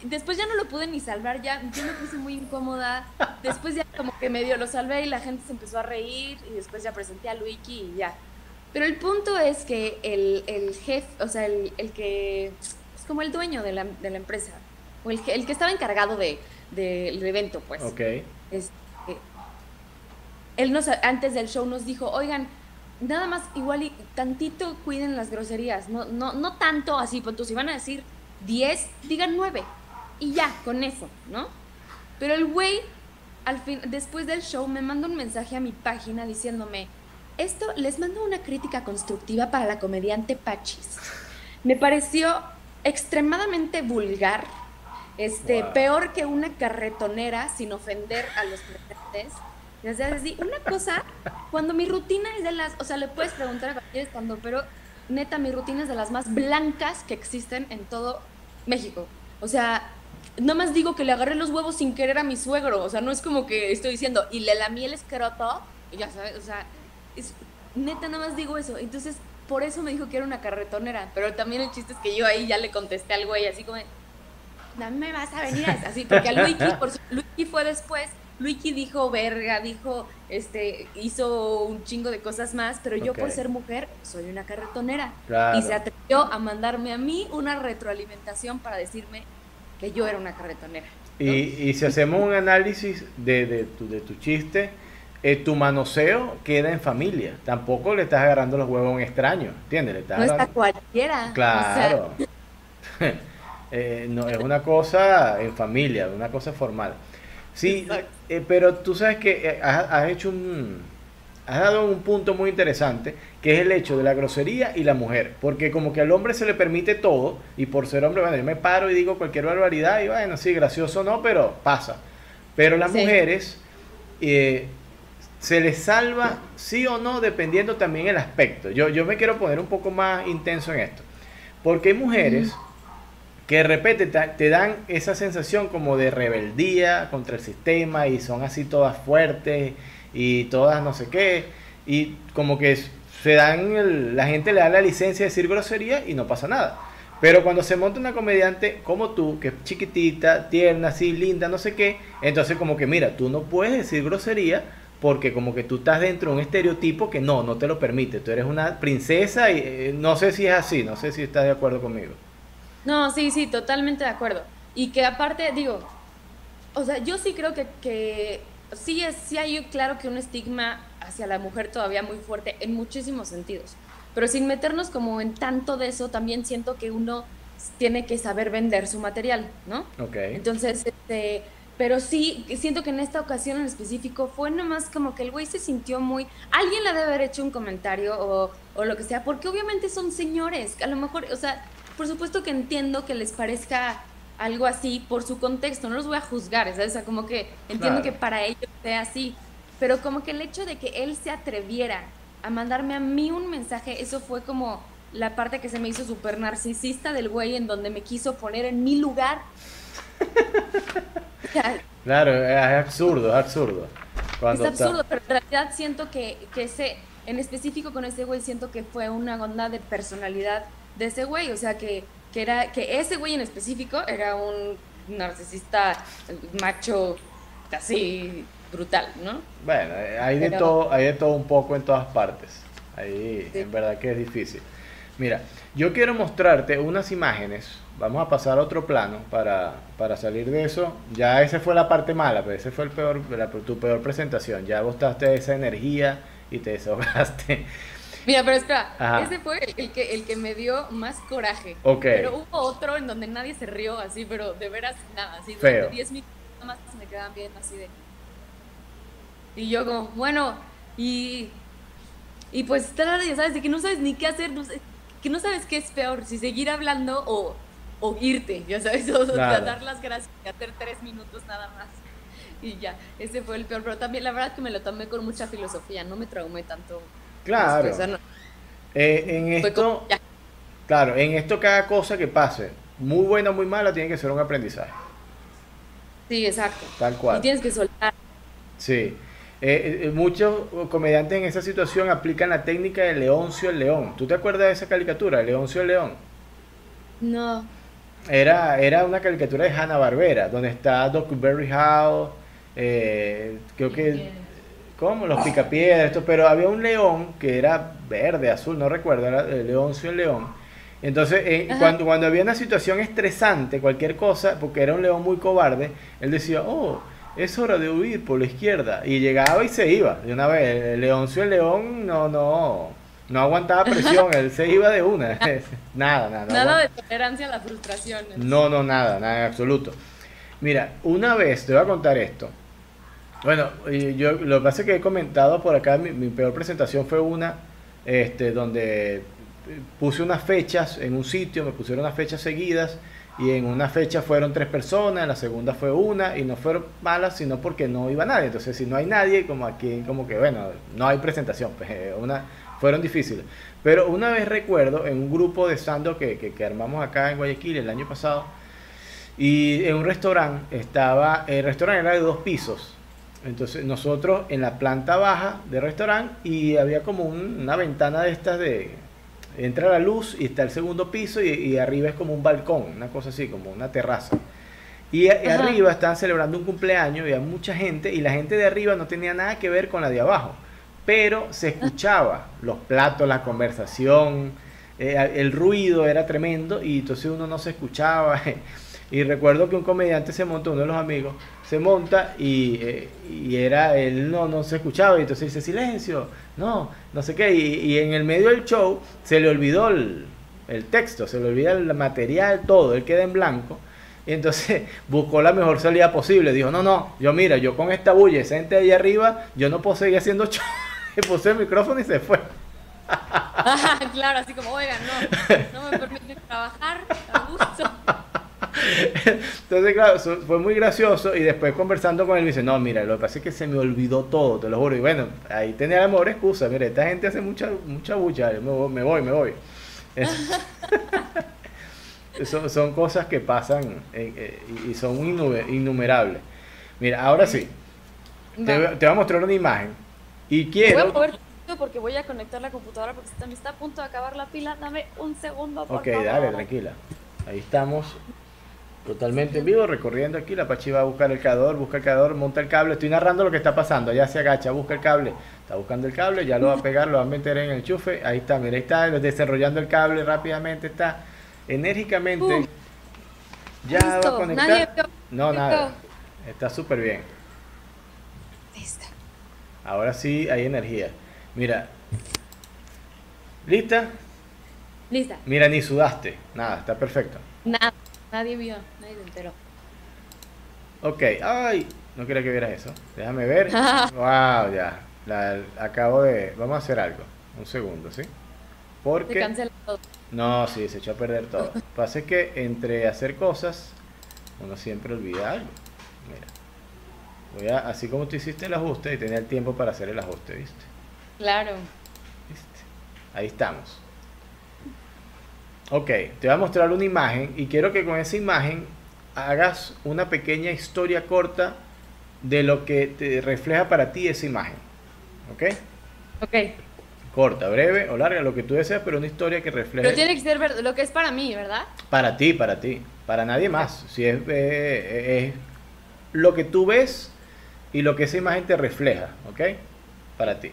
después ya no lo pude ni salvar, ya yo me puse muy incómoda, después ya como que medio lo salvé y la gente se empezó a reír y después ya presenté a Luiki y ya. Pero el punto es que el, el jefe, o sea, el, el que es como el dueño de la, de la empresa, o el que, el que estaba encargado de, del evento, pues Ok. este, él nos, antes del show nos dijo, oigan, nada más igual y tantito cuiden las groserías, no, no, no tanto así, pues si van a decir 10, digan 9 y ya, con eso, ¿no? Pero el güey, al fin, después del show, me manda un mensaje a mi página diciéndome, esto les mando una crítica constructiva para la comediante Pachis. Me pareció extremadamente vulgar, este, Wow. peor que una carretonera, sin ofender a los presentes. Una cosa, cuando mi rutina es de las, o sea, le puedes preguntar a cualquier estando, pero neta, mi rutina es de las más blancas que existen en todo México. O sea, nada más digo que le agarré los huevos sin querer a mi suegro. O sea, no es como que estoy diciendo, y le lamí el escroto, ya sabes, o sea, es, neta, nada más digo eso. Entonces, por eso me dijo que era una carretonera. Pero también el chiste es que yo ahí ya le contesté al güey, así como, no me vas a venir así, porque a Luigi, por su- Luigi fue después. Luigi dijo verga, dijo, este, hizo un chingo de cosas más, pero yo por ser mujer soy una carretonera. Claro. Y se atrevió a mandarme a mí una retroalimentación para decirme que yo era una carretonera. ¿no? Y, y si hacemos un análisis de, de tu, de tu chiste, eh, tu manoseo queda en familia. Tampoco le estás agarrando los huevos a un extraño, ¿entiendes? Le estás no está cualquiera. o sea, Claro. Eh, no, es una cosa en familia, una cosa formal. Sí, eh, pero tú sabes que eh, has, has hecho un... Has dado un punto muy interesante, que es el hecho de la grosería y la mujer. Porque como que al hombre se le permite todo, y por ser hombre, bueno, yo me paro y digo cualquier barbaridad, y bueno, sí, gracioso no, pero pasa. Pero las Sí. mujeres eh, se les salva sí o no, dependiendo también el aspecto. Yo, yo me quiero poner un poco más intenso en esto. Porque hay mujeres que de repente te, te dan esa sensación como de rebeldía contra el sistema y son así todas fuertes y todas no sé qué. Y como que se dan, el- la gente le da la licencia de decir grosería y no pasa nada. Pero cuando se monta una comediante como tú, que es chiquitita, tierna, así, linda, no sé qué, entonces como que mira, tú no puedes decir grosería porque como que tú estás dentro de un estereotipo que no, no te lo permite. Tú eres una princesa y eh, no sé si es así, no sé si estás de acuerdo conmigo. No, sí, sí, totalmente de acuerdo. Y que aparte, digo, o sea, yo sí creo que, que sí, es, sí hay, claro que un estigma hacia la mujer todavía muy fuerte en muchísimos sentidos. Pero sin meternos como en tanto de eso, también siento que uno tiene que saber vender su material, ¿no? Ok. Entonces, este, pero sí, siento que en esta ocasión en específico fue nomás como que el güey se sintió muy... Alguien le debe haber hecho un comentario o, o lo que sea, porque obviamente son señores, a lo mejor, o sea, por supuesto que entiendo que les parezca algo así por su contexto, no los voy a juzgar, ¿sabes? O sea, como que entiendo Claro. que para ellos sea así, pero como que el hecho de que él se atreviera a mandarme a mí un mensaje, eso fue como la parte que se me hizo súper narcisista del güey en donde me quiso poner en mi lugar. O sea, Claro, es absurdo, es absurdo. Cuando es está- absurdo, pero en realidad siento que, que ese, en específico con ese güey, siento que fue una onda de personalidad de ese güey. O sea, que, que, era, que ese güey en específico era un narcisista macho así brutal, ¿no? Bueno, eh, hay de Pero- todo, hay de todo un poco en todas partes. Ahí, Sí. en verdad que es difícil. Mira, yo quiero mostrarte unas imágenes. Vamos a pasar a otro plano para, para salir de eso. Ya esa fue la parte mala, pero ese fue el peor, la- tu peor presentación. Ya botaste esa energía y te desahogaste. Mira, pero espera, Ajá. ese fue el, que, el que me dio más coraje. Ok. Pero hubo otro en donde nadie se rió así, pero de veras nada, así Feo. durante 10 minutos nada más me quedaban bien así de... Y yo como, bueno, y... Y pues, tal, ya sabes, de que no sabes ni qué hacer, no que no sabes qué es peor, si seguir hablando o, o irte, ya sabes, o Claro. dar las gracias y hacer tres minutos nada más. Y ya, ese fue el peor, pero también la verdad que me lo tomé con mucha filosofía, no me traumé tanto. Claro. no- Eh, en esto, claro, en esto cada cosa que pase, muy buena o muy mala, tiene que ser un aprendizaje. Sí, exacto. Tal cual. Y tienes que soltar. Sí. Eh, eh, muchos comediantes en esa situación aplican la técnica de Leoncio el León. ¿Tú te acuerdas de esa caricatura, Leoncio el León? No. Era, era una caricatura de Hanna Barbera, donde está Doc Berry Howe, eh, creo que, ¿cómo? Los picapiedras, esto, pero había un león que era verde, azul, no recuerdo, era el Leoncio el León. Entonces, eh, cuando, cuando había una situación estresante, cualquier cosa, porque era un león muy cobarde, él decía, oh, es hora de huir por la izquierda. Y llegaba y se iba de una vez. El Leoncio el León no, no, no aguantaba presión, él se iba de una. nada, nada. Nada de tolerancia a la frustración. No, no, nada, nada en absoluto. Mira, una vez te voy a contar esto. Bueno, yo lo que pasa es que he comentado por acá, mi, mi peor presentación fue una este, donde puse unas fechas en un sitio, me pusieron unas fechas seguidas y en una fecha fueron tres personas, en la segunda fue una y no fueron malas, sino porque no iba nadie. Entonces, si no hay nadie, como aquí, como que bueno, no hay presentación, pues eh, una, fueron difíciles. Pero una vez recuerdo en un grupo de stand que, que, que armamos acá en Guayaquil el año pasado, y en un restaurante estaba, el restaurante era de dos pisos. Entonces nosotros en la planta baja del restaurante y había como un- una ventana de estas de... Entra la luz y está el segundo piso y, y arriba es como un balcón, una cosa así, como una terraza. Y, a- y arriba estaban celebrando un cumpleaños, había mucha gente y la gente de arriba no tenía nada que ver con la de abajo. Pero se escuchaba los platos, la conversación, eh, el ruido era tremendo y entonces uno no se escuchaba. Y recuerdo que un comediante se montó, uno de los amigos, se monta y, eh, y era, él no, no se escuchaba y entonces dice silencio, no, no sé qué. Y, y en el medio del show se le olvidó el, el texto, se le olvida el material, todo, él queda en blanco. Y entonces buscó la mejor salida posible. Dijo, no, no, yo mira, yo con esta bulla, esa gente ahí arriba, yo no puedo seguir haciendo show. Y puse el micrófono y se fue. Claro, así como, oigan, no, no me permiten trabajar a gusto. Entonces, claro, fue muy gracioso y después conversando con él me dice, no, mira, lo que pasa es que se me olvidó todo, te lo juro. Y bueno, ahí tenía la mejor excusa, mira, esta gente hace mucha, mucha yo me voy, me voy. Me voy. Eso- son cosas que pasan eh, eh, y- son innu- innumerables. Mira, ahora sí, te, voy- te voy a mostrar una imagen y Voy a quiero... mover tantito porque voy a conectar la computadora porque se me está a punto de acabar la pila. Dame un segundo, por Ok, favor. dale, tranquila. Ahí estamos. Totalmente en vivo, recorriendo aquí. La Pachi va a buscar el cargador, busca el cargador, monta el cable. Estoy narrando lo que está pasando. Allá se agacha, busca el cable. Está buscando el cable, ya lo va a pegar, lo va a meter en el enchufe. Ahí está, mira, ahí está desarrollando el cable rápidamente. Está enérgicamente. Ya va a conectar. nadie vio. No, nada. Está súper bien. Listo. Ahora sí hay energía. Mira. ¿Lista? Lista. Mira, ni sudaste. Nada, está perfecto. Nada. Nadie vio. Nadie se enteró. Ok, ay, no quería que vieras eso. Déjame ver. wow, ya. La, acabo de. Vamos a hacer algo. Un segundo, ¿sí? Porque. todo. No, sí, se echó a perder todo. Pasa es que entre hacer cosas, uno siempre olvida algo. Mira. Voy a, así como tú hiciste el ajuste y tenía el tiempo para hacer el ajuste, ¿viste? Claro. ¿Viste? Ahí estamos. Ok, te voy a mostrar una imagen y quiero que con esa imagen hagas una pequeña historia corta de lo que te refleja para ti esa imagen. ¿Ok? Ok. Corta, breve o larga, lo que tú deseas, pero una historia que refleje Pero tiene que ser lo que es para mí, ¿verdad? para ti, para ti, para nadie más. Si es, eh, es lo que tú ves y lo que esa imagen te refleja, ¿ok? Para ti.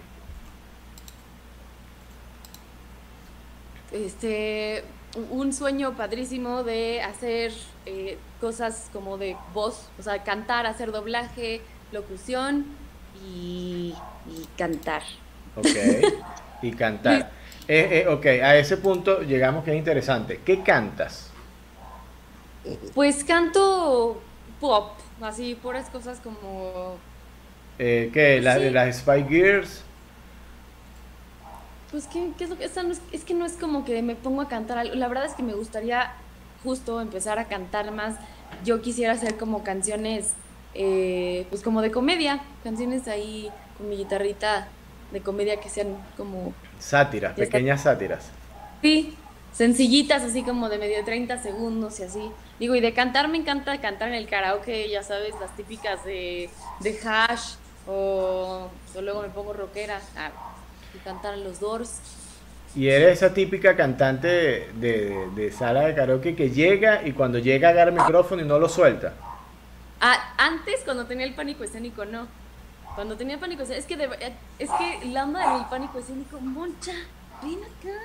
Este, un sueño padrísimo de hacer eh, cosas como de voz, o sea, cantar, hacer doblaje, locución y, y cantar. ¿ok? y cantar. Eh, eh, ok, a ese punto llegamos que es interesante. ¿Qué cantas? Pues canto pop, así puras cosas como Eh, ¿Qué? La- Sí. Las Spy Girls. Pues, ¿qué, qué es lo que.? no es, es que no es como que me pongo a cantar algo. La verdad es que me gustaría justo empezar a cantar más. Yo quisiera hacer como canciones, eh, pues como de comedia. Canciones ahí con mi guitarrita de comedia que sean como. Sátiras, pequeñas sátiras. Sí, sencillitas, así como de medio 30 segundos y así. Digo, y de cantar me encanta cantar en el karaoke, ya sabes, las típicas de, de hash. O, o luego me pongo rockera ah, y cantar en los Doors. Y eres esa típica cantante de, de- de sala de karaoke que llega y cuando llega agarra el micrófono y no lo suelta. Ah, antes, cuando tenía el pánico escénico, no. Cuando tenía pánico escénico, es que, de es que la onda del pánico escénico, Moncha, ven acá,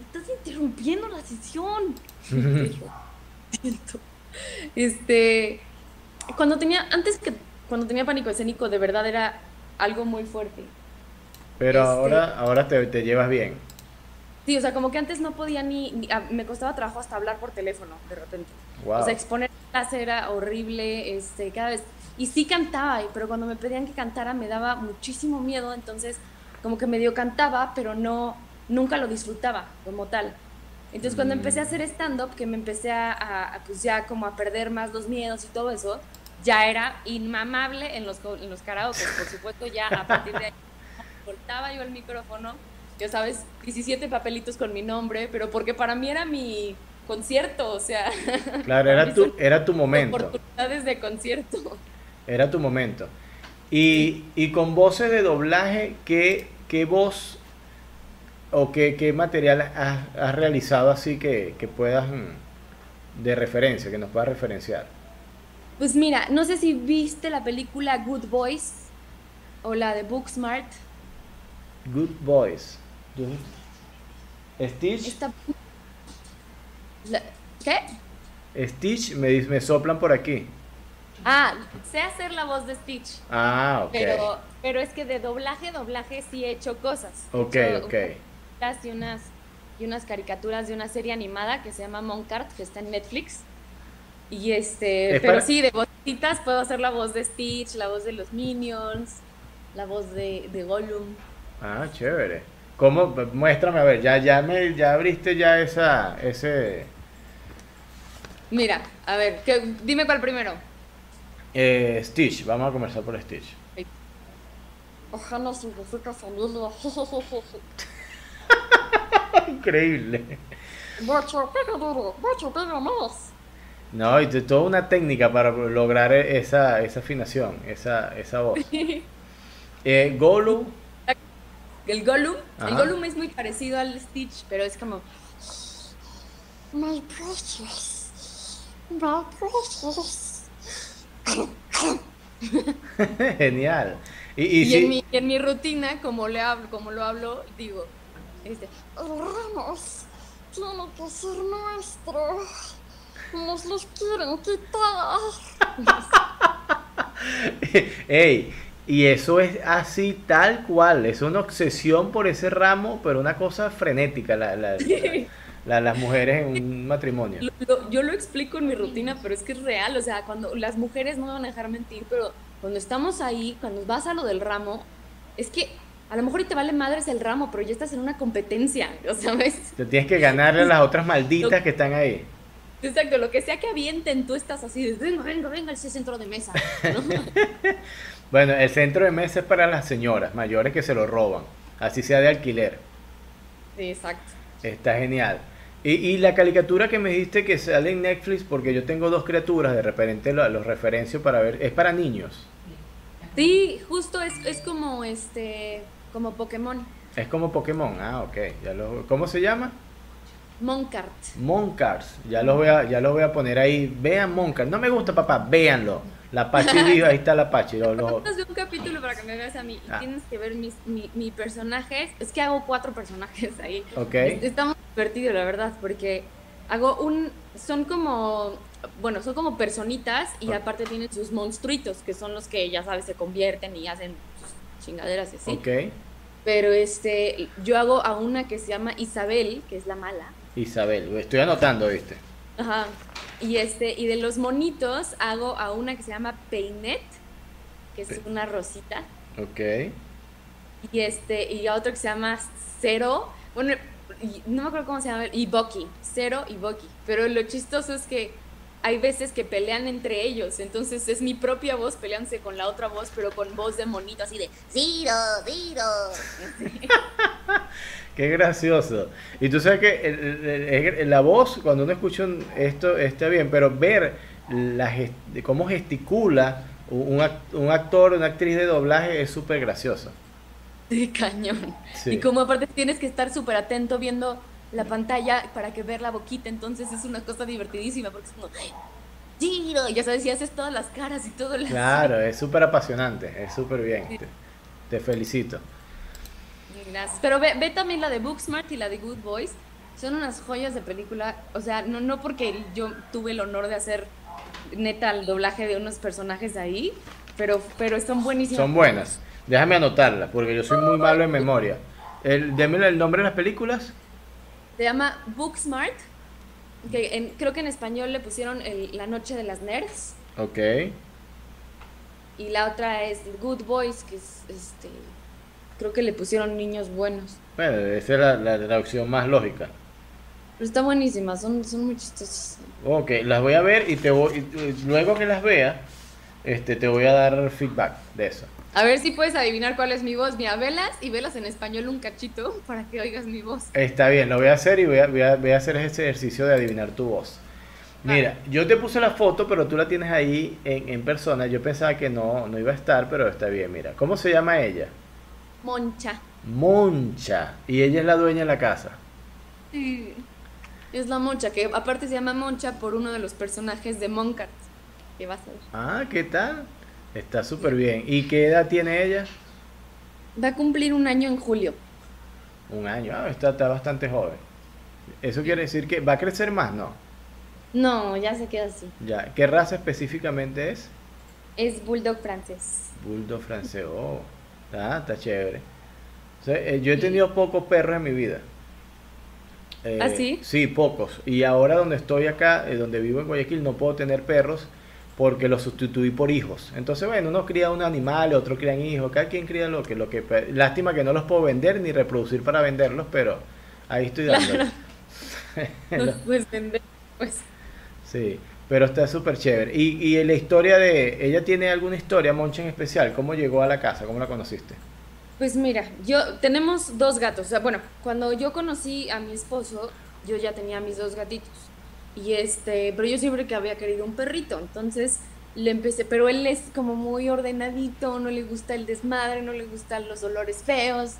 estás interrumpiendo la sesión. Este, cuando tenía, antes que, cuando tenía pánico escénico, de verdad era algo muy fuerte. Pero Este- ahora, ahora te, te llevas bien. Sí, o sea, como que antes no podía ni, ni- ah, me costaba trabajo hasta hablar por teléfono, de repente. Wow. O sea, exponer clase era horrible, este, cada vez. Y sí cantaba, pero cuando me pedían que cantara me daba muchísimo miedo, entonces como que medio cantaba, pero no, nunca lo disfrutaba como tal. Entonces cuando empecé a hacer stand-up, que me empecé a, pues ya como a perder más los miedos y todo eso, ya era inmamable en los, en los karaoke, por supuesto, ya a partir de ahí soltaba yo el micrófono, ya sabes, 17 papelitos con mi nombre, pero porque para mí era mi concierto, o sea, Claro, era tu, era tu momento. oportunidades de concierto. Era tu momento. Y, y con voces de doblaje, ¿qué, qué voz o qué, qué material has, has realizado así que, que puedas mm, de referencia, que nos puedas referenciar? Pues mira, no sé si viste la película Good Boys o la de Booksmart. Good Boys. Stitch, Esta... la- ¿Qué? Stitch me, me soplan por aquí. Ah, sé hacer la voz de Stitch, Ah, ok. pero, pero es que de doblaje, doblaje sí he hecho cosas. He Ok, hecho ok. unas- Y unas, y unas caricaturas de una serie animada que se llama Moncart, que está en Netflix. Y este, Es pero para- sí, de vozitas puedo hacer la voz de Stitch, la voz de los Minions, la voz de, de Gollum. Ah, chévere. ¿Cómo? Muéstrame, a ver, ya, ya, me, ya abriste ya esa, ese... Mira, a ver, ¿qué- dime cuál primero. eh, Stitch, vamos a conversar por Stitch. Ojalá significa familia. Increíble. Mucho, pega duro, mucho, pega más. No, y de toda una técnica para lograr esa, esa afinación, esa, esa voz. Eh, Golu, El Gollum, el. Gollum es muy parecido al Stitch, pero es como My precious, my precious. genial. Y, y, y, sí, en, mi, en mi rutina, como le hablo, como lo hablo, digo, este, El Ramos tiene que ser nuestro. Nos los quieren quitar. Ey, y eso es así tal cual, es una obsesión por ese ramo, pero una cosa frenética, la, la- la- la- las mujeres en un matrimonio. lo- lo- yo lo explico en mi rutina, pero es que es real, o sea, cuando las mujeres no me van a dejar mentir, pero cuando estamos ahí, cuando vas a lo del ramo, es que a lo mejor y te vale madres el ramo, pero ya estás en una competencia, ¿ves? Te tienes que ganarle a las otras malditas que están ahí. Exacto, lo que sea que avienten, tú estás así, de, venga, venga, venga, ese centro de mesa, ¿no? Bueno, el centro de mesa es para las señoras mayores que se lo roban, así sea de alquiler. Sí, exacto. Está genial. Y, y la caricatura que me dijiste que sale en Netflix, porque yo tengo dos criaturas, de repente lo- los referencio para ver, es para niños. Sí, justo es, es como este, como Pokémon. Es como Pokémon. Ah, ok. Ya lo, ¿Cómo se llama? Moncart. Moncars. Ya lo voy a, ya lo voy a poner ahí. Vean Moncars. No me gusta, papá. Véanlo. La Pachi dijo, ahí está la Pachi. Lo- lo- hacer un capítulo para que me veas a mí. Ah. tienes que ver mis, mi, mi personajes. Es que hago cuatro personajes ahí. Ok. Es- Está muy divertido, la verdad, porque hago un... Son como... Bueno, son como personitas y aparte tienen sus monstruitos, que son los que, ya sabes, se convierten y hacen sus chingaderas y así. Ok. Pero este, yo hago a una que se llama Isabel, que es la mala. Isabel. Estoy anotando, ¿viste? Ajá. Y este, y de los monitos hago a una que se llama Peinet, que es una rosita. Ok. Y este, y a otro que se llama Cero. Bueno, no me acuerdo cómo se llama, y Bucky. Cero y Bucky. Pero lo chistoso es que hay veces que pelean entre ellos. Entonces es mi propia voz peleándose con la otra voz, pero con voz de monito, así de Ciro, Ciro. Qué gracioso. Y tú sabes que el- el- el- la voz, cuando uno escucha un- esto, está bien, pero ver la gest- cómo gesticula un, act- un actor, una actriz de doblaje es súper gracioso. De cañón. Sí. Y como aparte tienes que estar súper atento viendo la pantalla para que ver la boquita, entonces es una cosa divertidísima porque es como giro, ya sabes, y haces todas las caras y todo lo Claro, es súper apasionante, es súper bien. Te, te felicito. Gracias. Pero ve, ve también la de Booksmart y la de Good Boys. Son unas joyas de película. O sea, no, no porque yo tuve el honor de hacer neta el doblaje de unos personajes ahí, pero, pero están buenísimas. Son buenas. Déjame anotarla, porque yo soy muy malo en memoria. El, deme el nombre de las películas. Se llama Booksmart, que en- creo que en español le pusieron el- La Noche de las Nerds. Ok. Y la otra es Good Boys, que es este. Creo que le pusieron Niños Buenos. Bueno, esa es la, la traducción más lógica. Pero está buenísima, son, son muy chistosas. Ok, las voy a ver y te voy, y- luego que las vea, este, te voy a dar feedback de eso. A ver si puedes adivinar cuál es mi voz. Mira, velas y velas en español un cachito para que oigas mi voz. Está bien, lo voy a hacer y voy a, voy a- voy a hacer ese ejercicio de adivinar tu voz. Mira, yo te puse la foto, pero tú la tienes ahí en, en persona. Yo pensaba que no, no iba a estar, pero está bien, mira. ¿Cómo se llama ella? Moncha. Moncha. Y ella es la dueña de la casa. Sí. Es la Moncha, que aparte se llama Moncha por uno de los personajes de Moncart. Que vas a ver. Ah, ¿qué tal? Está súper bien. ¿Y qué edad tiene ella? Va a cumplir un año en julio. Un año. Ah, está, está bastante joven. ¿Eso quiere decir que va a crecer más? No. No, ya se queda así. Ya. ¿Qué raza específicamente es? Es bulldog francés. Bulldog francés. Oh, ah, está chévere. O sea, eh, yo he tenido pocos perros en mi vida. Eh, ¿Ah, sí? Sí, pocos. Y ahora donde estoy acá, eh, donde vivo en Guayaquil, no puedo tener perros porque los sustituí por hijos. Entonces, bueno, uno cría un animal, otro crían hijos, cada quien cría lo que, lo que... Lástima que no los puedo vender ni reproducir para venderlos, pero ahí estoy dándole. No los puedes vender. Pues. Sí, pero está súper chévere. Y, y la historia de... ¿Ella tiene alguna historia, Moncha, en especial? ¿Cómo llegó a la casa? ¿Cómo la conociste? Pues mira, yo tenemos dos gatos. O sea, bueno, cuando yo conocí a mi esposo, yo ya tenía mis dos gatitos. Y este, pero yo siempre que había querido un perrito, entonces le empecé, pero él es como muy ordenadito, no le gusta el desmadre, no le gustan los olores feos.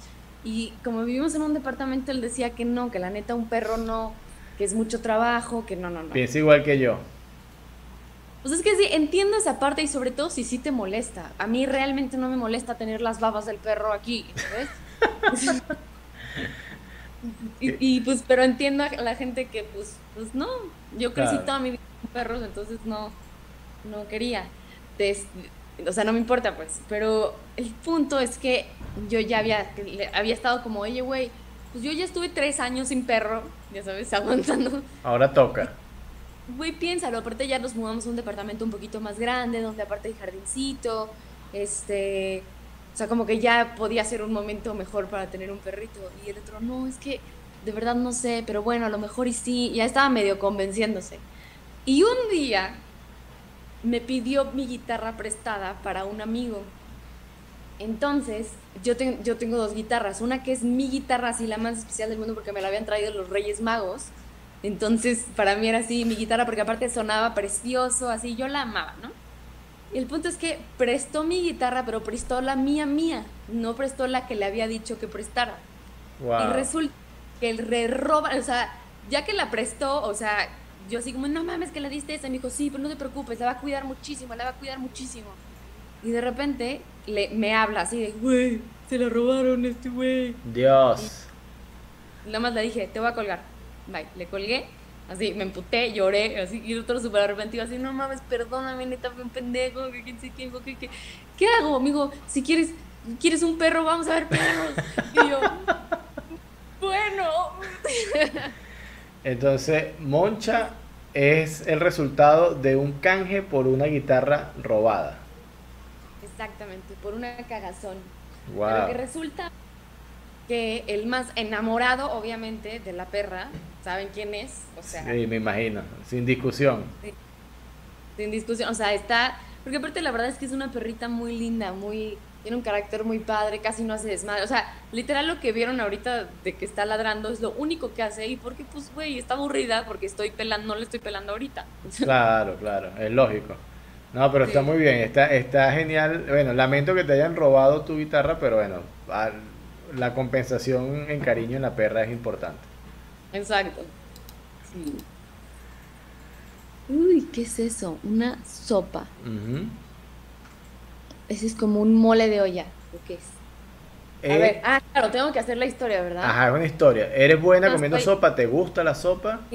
Y como vivimos en un departamento, él decía que no, que la neta un perro no, que es mucho trabajo, que no, no, no. Piensa igual que yo. Pues es que sí, entiendo esa parte y sobre todo si sí te molesta. A mí realmente no me molesta tener las babas del perro aquí, ¿sabes? y, y, pues, pero entiendo a la gente que pues, pues no, yo crecí Claro. toda mi vida con perros, entonces no, no quería. Des- o sea, no me importa pues, pero el punto es que yo ya había, había estado como, oye, güey, pues yo ya estuve tres años sin perro, ya sabes, aguantando. Ahora toca. Güey, piénsalo, aparte ya nos mudamos a un departamento un poquito más grande, donde aparte hay jardincito, este, o sea, como que ya podía ser un momento mejor para tener un perrito. Y el otro, no, es que de verdad no sé, pero bueno, a lo mejor y sí, ya estaba medio convenciéndose. Y un día me pidió mi guitarra prestada para un amigo. Entonces, yo, ten- yo tengo dos guitarras, una que es mi guitarra, así la más especial del mundo porque me la habían traído los Reyes Magos. Entonces, para mí era así mi guitarra, porque aparte sonaba precioso, así yo la amaba, ¿no? Y el punto es que prestó mi guitarra, pero prestó la mía mía, no prestó la que le había dicho que prestara. Wow. Y resulta que el re roba, o sea, ya que la prestó, o sea, yo así como, no mames, que le diste esa. Y me dijo, sí, pero no te preocupes, la va a cuidar muchísimo, la va a cuidar muchísimo. Y de repente le, me habla así de, güey, se la robaron este güey. Dios. Nada más le dije, te voy a colgar. Bye. Le colgué, así, me emputé, lloré, así, y el otro súper arrepentido, así, no mames, perdóname, neta, fui un pendejo, que quién qué, que, que, ¿qué hago, amigo? Si quieres, quieres un perro, vamos a ver perros. Y yo, bueno. Entonces, Moncha es el resultado de un canje por una guitarra robada. Exactamente, por una cagazón. Pero Wow. que resulta que el más enamorado, obviamente, de la perra, ¿saben quién es? O sea, Sí, me imagino, sin discusión. sin discusión, o sea, está, porque aparte la verdad es que es una perrita muy linda, muy, tiene un carácter muy padre, casi no hace desmadre, o sea, literal lo que vieron ahorita de que está ladrando es lo único que hace y porque pues, güey, está aburrida porque estoy pelando, no le estoy pelando ahorita. Claro, claro, es lógico. No, pero está muy bien, está, está genial. Bueno, lamento que te hayan robado tu guitarra, pero bueno, al- la compensación en cariño en la perra es importante. Exacto. Sí. Uy, ¿qué es eso? Una sopa. Ese es como un mole de olla. ¿O qué es? A Eh, ver, ah, claro, tengo que hacer la historia, ¿verdad? Ajá, es una historia. ¿Eres buena No, comiendo sopa? ¿Te gusta la sopa?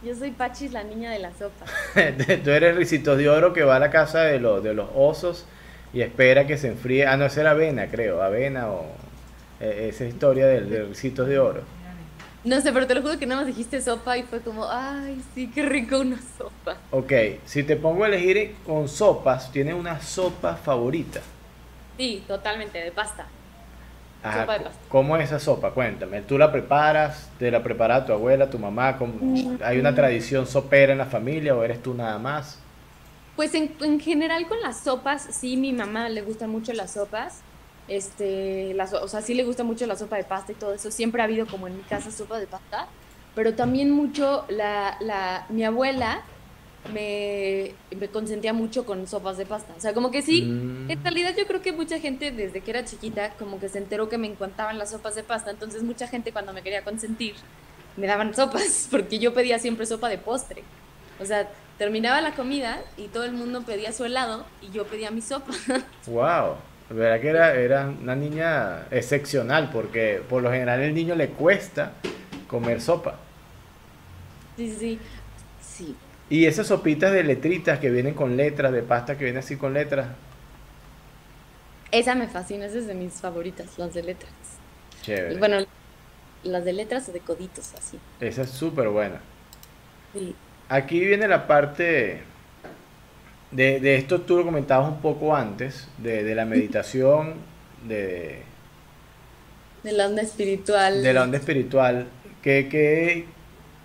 Yo soy Pachis, la niña de la sopa. Tú eres Ricitos de Oro que va a la casa de los, de los osos y espera que se enfríe. Ah, no, esa era avena, creo. Avena o eh, esa historia del, de Ricitos de Oro. No sé, pero te lo juro que nada más dijiste sopa y fue como, ay, sí, qué rico una sopa. Ok, si te pongo a elegir con sopas, ¿tienes una sopa favorita? Sí, totalmente, de pasta. Ajá, Sopa de pasta. ¿Cómo es esa sopa? Cuéntame. ¿Tú la preparas? ¿Te la prepara tu abuela, tu mamá? ¿Cómo- Mm. ¿Hay una tradición sopera en la familia o eres tú nada más? Pues en, en general con las sopas, sí, mi mamá le gustan mucho las sopas. Este, las, o sea, sí le gusta mucho la sopa de pasta y todo eso. Siempre ha habido como en mi casa sopa de pasta. Pero también mucho la, la, mi abuela me, me consentía mucho con sopas de pasta. O sea, como que sí, Mm. en realidad yo creo que mucha gente desde que era chiquita como que se enteró que me encantaban las sopas de pasta. Entonces mucha gente cuando me quería consentir me daban sopas porque yo pedía siempre sopa de postre. O sea, terminaba la comida y todo el mundo pedía su helado y yo pedía mi sopa. Wow, verdad que era, era una niña excepcional porque por lo general el niño le cuesta comer sopa. sí, sí, sí. Sí. Y esas sopitas de letritas que vienen con letras, de pasta que viene así con letras, Esa me fascina, esa es de mis favoritas, las de letras. chévere. Y bueno, las de letras o de coditos, así. Esa es súper buena. Sí. Aquí viene la parte de, de esto, tú lo comentabas un poco antes, de, de la meditación, de, De la onda espiritual. de la onda espiritual. ¿Qué, qué,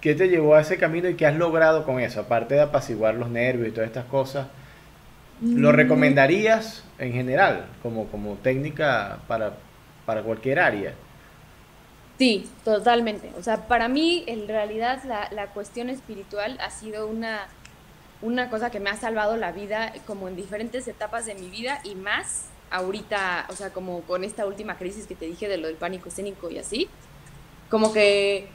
qué te llevó a ese camino y qué has logrado con eso? Aparte de apaciguar los nervios y todas estas cosas, ¿lo Mm. recomendarías en general como, como técnica para, para cualquier área? Sí, totalmente. O sea, para mí, en realidad, la, la cuestión espiritual ha sido una, una cosa que me ha salvado la vida como en diferentes etapas de mi vida y más ahorita, o sea, como con esta última crisis que te dije de lo del pánico escénico y así. Como que,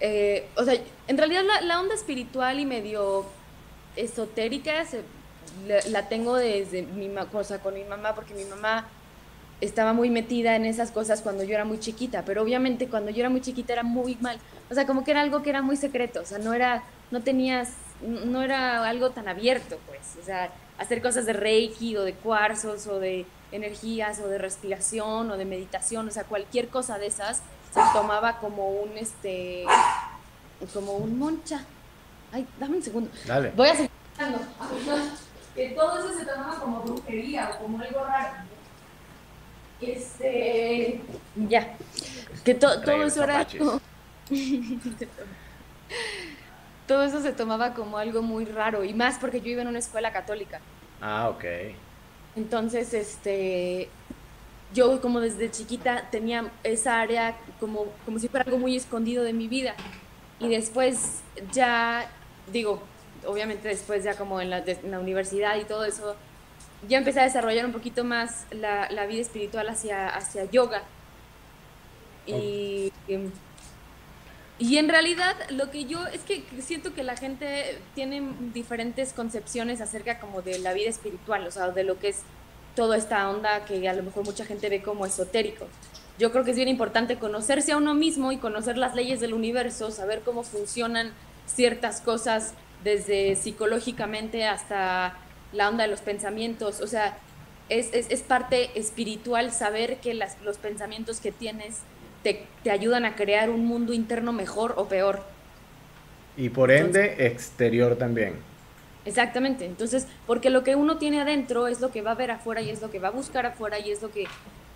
eh, o sea, en realidad la, onda espiritual y medio esotérica se- la, la tengo desde mi, sea, con mi mamá, porque mi mamá estaba muy metida en esas cosas cuando yo era muy chiquita, pero obviamente cuando yo era muy chiquita era muy mal, o sea, como que era algo que era muy secreto, o sea, no era, no tenías, no era algo tan abierto, pues, o sea, hacer cosas de reiki o de cuarzos o de energías o de respiración o de meditación, o sea, cualquier cosa de esas se tomaba como un, este, como un moncha. Ay, dame un segundo. Dale. Voy a seguir. Que todo eso se tomaba como brujería o como algo raro. Este. Ya. Que to- todo eso era. Todo eso se tomaba como algo muy raro. Y más porque yo iba en una escuela católica. Ah, ok. Entonces, este. Yo, como desde chiquita, tenía esa área como, como si fuera algo muy escondido de mi vida. Y después, ya, digo, obviamente después, ya como en la, de- en la universidad y todo eso, ya empecé a desarrollar un poquito más la, la vida espiritual hacia, hacia yoga. Y, y en realidad lo que yo es que siento que la gente tiene diferentes concepciones acerca como de la vida espiritual, o sea, de lo que es toda esta onda que a lo mejor mucha gente ve como esotérico. Yo creo que es bien importante conocerse a uno mismo y conocer las leyes del universo, saber cómo funcionan ciertas cosas desde psicológicamente hasta la onda de los pensamientos. O sea, es, es, parte espiritual saber que las, los pensamientos que tienes te, te ayudan a crear un mundo interno mejor o peor. Y por ende, exterior también. Exactamente, entonces, porque lo que uno tiene adentro es lo que va a ver afuera y es lo que va a buscar afuera y es lo que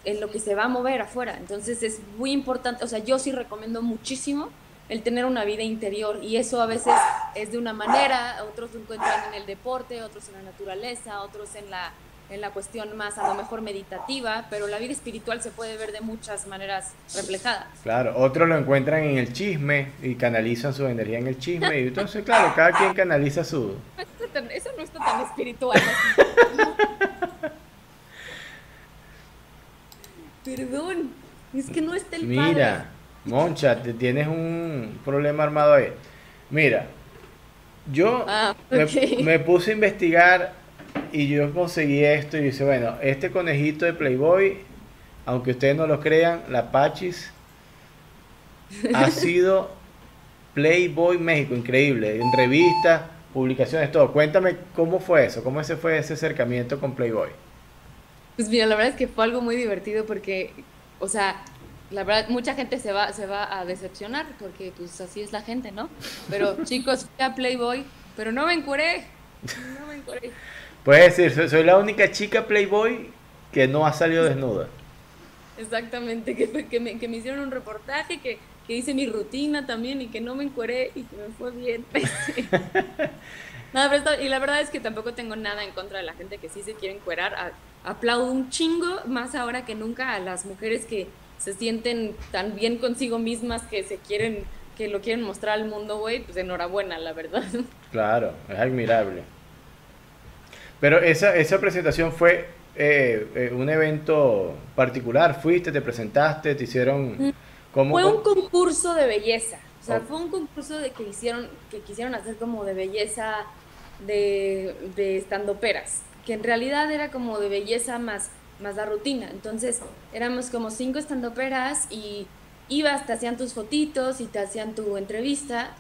en lo que se va a mover afuera. Entonces es muy importante, o sea, yo sí recomiendo muchísimo el tener una vida interior y eso a veces es de una manera, otros lo encuentran en el deporte, otros en la naturaleza, otros en la en la cuestión más a lo mejor meditativa, pero la vida espiritual se puede ver de muchas maneras reflejada. Claro, otros lo encuentran en el chisme y canalizan su energía en el chisme. Y entonces, claro, cada quien canaliza su... Eso no está tan espiritual. Perdón, es que no está el padre. Mira, Moncha, te tienes un problema armado ahí. Mira, yo Ah, me, me puse a investigar y yo conseguí esto y dice, bueno, este conejito de Playboy, aunque ustedes no lo crean, la Pachis ha sido Playboy México, increíble, en revistas, publicaciones, todo. Cuéntame cómo fue eso, cómo ese fue ese acercamiento con Playboy. Pues mira, la verdad es que fue algo muy divertido porque, o sea, la verdad, mucha gente se va, se va a decepcionar porque pues así es la gente, ¿no? Pero chicos, fui a Playboy, pero no me encuré. No me encuré. Puedes decir, soy, soy la única chica Playboy que no ha salido desnuda. Exactamente, que, me, que me hicieron un reportaje, que, que hice mi rutina también y que no me encueré y que me fue bien. Nada, pero esto- y la verdad es que tampoco tengo nada en contra de la gente que sí se quiere encuerar. A- aplaudo un chingo, más ahora que nunca, a las mujeres que se sienten tan bien consigo mismas que se quieren, que lo quieren mostrar al mundo, güey, pues enhorabuena, la verdad. Claro, es admirable. Pero esa, esa presentación fue eh, eh, un evento particular. Fuiste, te presentaste, te hicieron... ¿cómo, Fue un concurso de belleza. O sea, Oh. fue un concurso de que hicieron, que quisieron hacer como de belleza de, de estandoperas. Que en realidad era como de belleza más, más la rutina. Entonces, éramos como cinco estandoperas y ibas, te hacían tus fotitos y te hacían tu entrevista.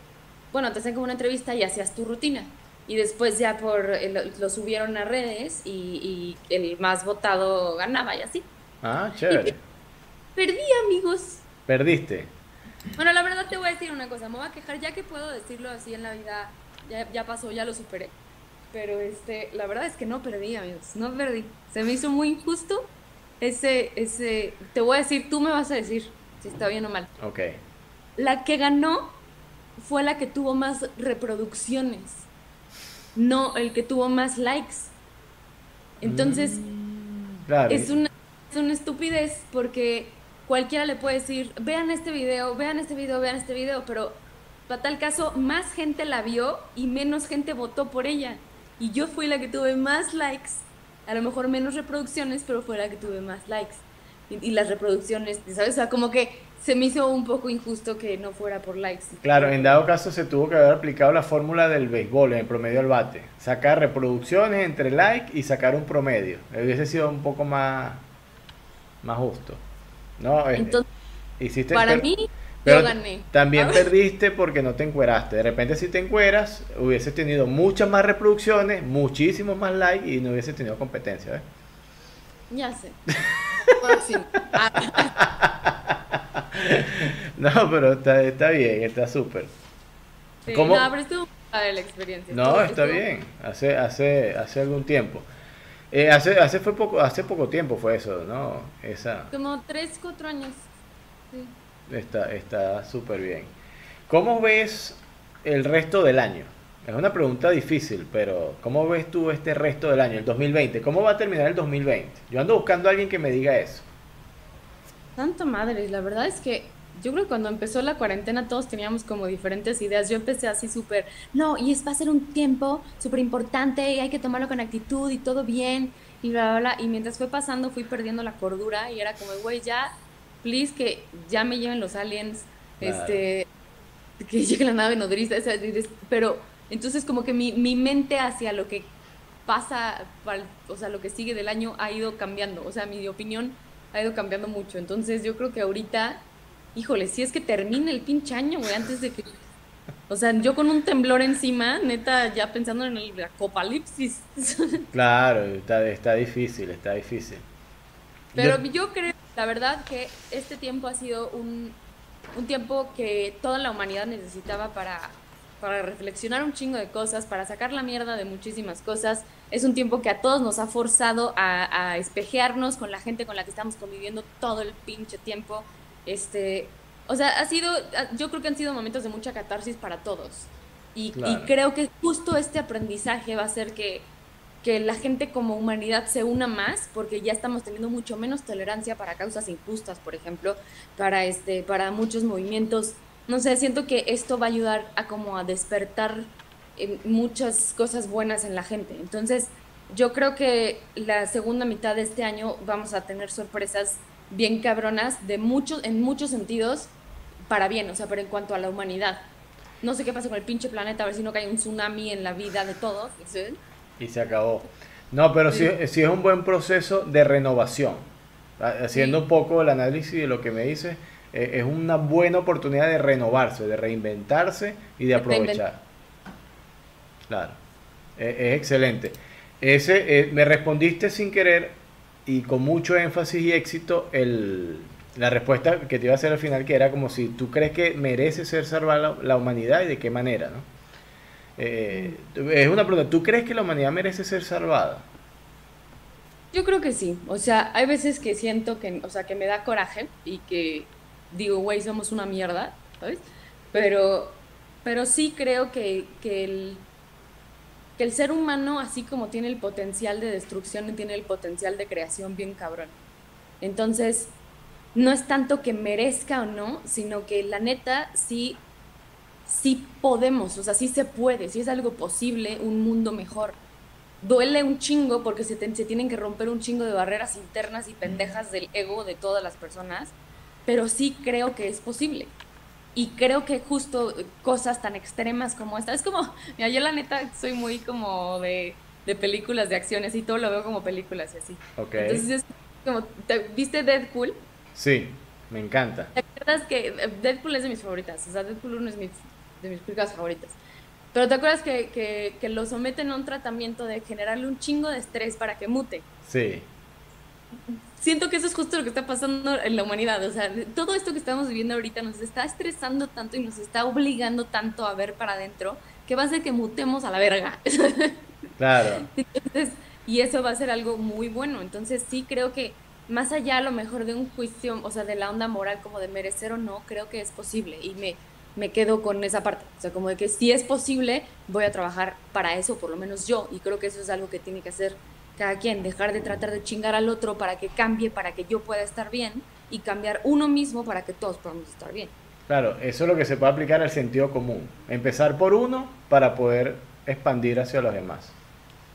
Bueno, te hacían como una entrevista y hacías tu rutina. Y después ya por lo, lo subieron a redes y, y el más votado ganaba y así. Ah, chévere. Perdí, amigos. Perdiste. Bueno, la verdad te voy a decir una cosa, me voy a quejar ya que puedo decirlo así en la vida, ya, ya pasó, ya lo superé. Pero este, la verdad es que no perdí, amigos, no perdí. Se me hizo muy injusto ese, ese, te voy a decir, tú me vas a decir si está bien o mal. Ok. La que ganó fue la que tuvo más reproducciones, no el que tuvo más likes. Entonces, Claro. es una, es una estupidez porque cualquiera le puede decir, vean este video, vean este video, vean este video, pero para tal caso más gente la vio y menos gente votó por ella. Y yo fui la que tuve más likes, a lo mejor menos reproducciones, pero fue la que tuve más likes. Y, y las reproducciones, ¿sabes? O sea, como que se me hizo un poco injusto que no fuera por likes. Claro, en dado caso se tuvo que haber aplicado la fórmula del béisbol en el promedio al bate. Sacar reproducciones entre like y sacar un promedio. Hubiese sido un poco más, más justo. No, Eh, Entonces, hiciste para per- mí, pero yo gané. También perdiste porque no te encueraste. De repente si te encueras, hubieses tenido muchas más reproducciones, muchísimos más likes y no hubieses tenido competencia. ¿ves? Ya sé. No, pero está, está bien, está súper. sí, ¿Cómo? No, pero estuvo padre la experiencia. No, Estuvo- está estuvo- bien. Hace, hace, hace algún tiempo. Eh, hace, hace fue poco, hace poco tiempo fue eso, ¿no? Esa Como 3, 4 años. Sí. está, está súper bien. ¿Cómo ves el resto del año? Es una pregunta difícil, pero ¿cómo ves tú este resto del año, el 2020? ¿Cómo va a terminar el 2020? Yo ando buscando a alguien que me diga eso. Tanto madre, la verdad es que yo creo que cuando empezó la cuarentena todos teníamos como diferentes ideas. Yo empecé así súper, no, y es va a ser un tiempo súper importante y hay que tomarlo con actitud y todo bien. y bla, bla, bla. Y mientras fue pasando fui perdiendo la cordura y era como, güey, ya, please, que ya me lleven los aliens, Claro. este, que llegue la nave nodriza, pero entonces como que mi, mi mente hacia lo que pasa, para- o sea, lo que sigue del año ha ido cambiando, o sea, mi opinión ha ido cambiando mucho. Entonces yo creo que ahorita, híjole, si es que termine el pinche año, güey, antes de que... O sea, yo con un temblor encima, neta, ya pensando en el apocalipsis. Claro, está, está difícil, está difícil. Pero Yo- yo creo, la verdad, que este tiempo ha sido un, un tiempo que toda la humanidad necesitaba para, para reflexionar un chingo de cosas, para sacar la mierda de muchísimas cosas. Es un tiempo que a todos nos ha forzado a, a espejearnos con la gente con la que estamos conviviendo todo el pinche tiempo. Este, o sea, ha sido, yo creo que han sido momentos de mucha catarsis para todos. Y, y Claro. creo que justo este aprendizaje va a hacer que, que la gente como humanidad se una más, porque ya estamos teniendo mucho menos tolerancia para causas injustas, por ejemplo, para este, para muchos movimientos. No sé, siento que esto va a ayudar a como a despertar eh, muchas cosas buenas en la gente. Entonces, yo creo que la segunda mitad de este año vamos a tener sorpresas bien cabronas de muchos, en muchos sentidos, para bien, o sea, pero en cuanto a la humanidad. No sé qué pasa con el pinche planeta, a ver si no cae un tsunami en la vida de todos. ¿sí? Y se acabó. No, pero sí, sí es un buen proceso de renovación. Ha- Haciendo Sí. un poco el análisis de lo que me dices, eh, es una buena oportunidad de renovarse, de reinventarse y de aprovechar. Claro, Eh, es excelente. Ese, eh, me respondiste sin querer y con mucho énfasis y éxito el, la respuesta que te iba a hacer al final, que era como si tú crees que merece ser salvada la, la humanidad y de qué manera, ¿no? Eh, es una pregunta, ¿tú crees que la humanidad merece ser salvada? Yo creo que sí. O sea, hay veces que siento que, o sea, que me da coraje y que digo, güey, somos una mierda, ¿sabes? Pero, pero sí creo que, que el, que el ser humano, así como tiene el potencial de destrucción, tiene el potencial de creación bien cabrón. Entonces, no es tanto que merezca o no, sino que la neta sí, sí podemos, o sea, sí se puede, sí es algo posible, un mundo mejor duele un chingo porque se, te- se tienen que romper un chingo de barreras internas y pendejas del ego de todas las personas, pero sí creo que es posible. Y creo que justo cosas tan extremas como esta, es como, mira, yo la neta soy muy como de, de películas de acciones y todo lo veo como películas y así. Ok. Entonces es como, ¿te- ¿viste Deadpool? Sí, me encanta. ¿Te acuerdas que eh, Deadpool es de mis favoritas? O sea, Deadpool 1 es mi- de mis películas favoritas. Pero ¿te acuerdas que, que, que lo someten a un tratamiento de generarle un chingo de estrés para que mute? Sí, Siento que eso es justo lo que está pasando en la humanidad. O sea, todo esto que estamos viviendo ahorita nos está estresando tanto y nos está obligando tanto a ver para adentro que va a hacer que mutemos a la verga. claro. Entonces, y eso va a ser algo muy bueno. Entonces, sí creo que más allá a lo mejor de un juicio, o sea, de la onda moral como de merecer o no, creo que es posible y me, me quedo con esa parte. O sea, como de que si es posible, voy a trabajar para eso, por lo menos yo. Y creo que eso es algo que tiene que hacer cada quien, dejar de tratar de chingar al otro para que cambie, para que yo pueda estar bien y cambiar uno mismo para que todos podamos estar bien. Claro, eso es lo que se puede aplicar al sentido común. Empezar por uno para poder expandir hacia los demás.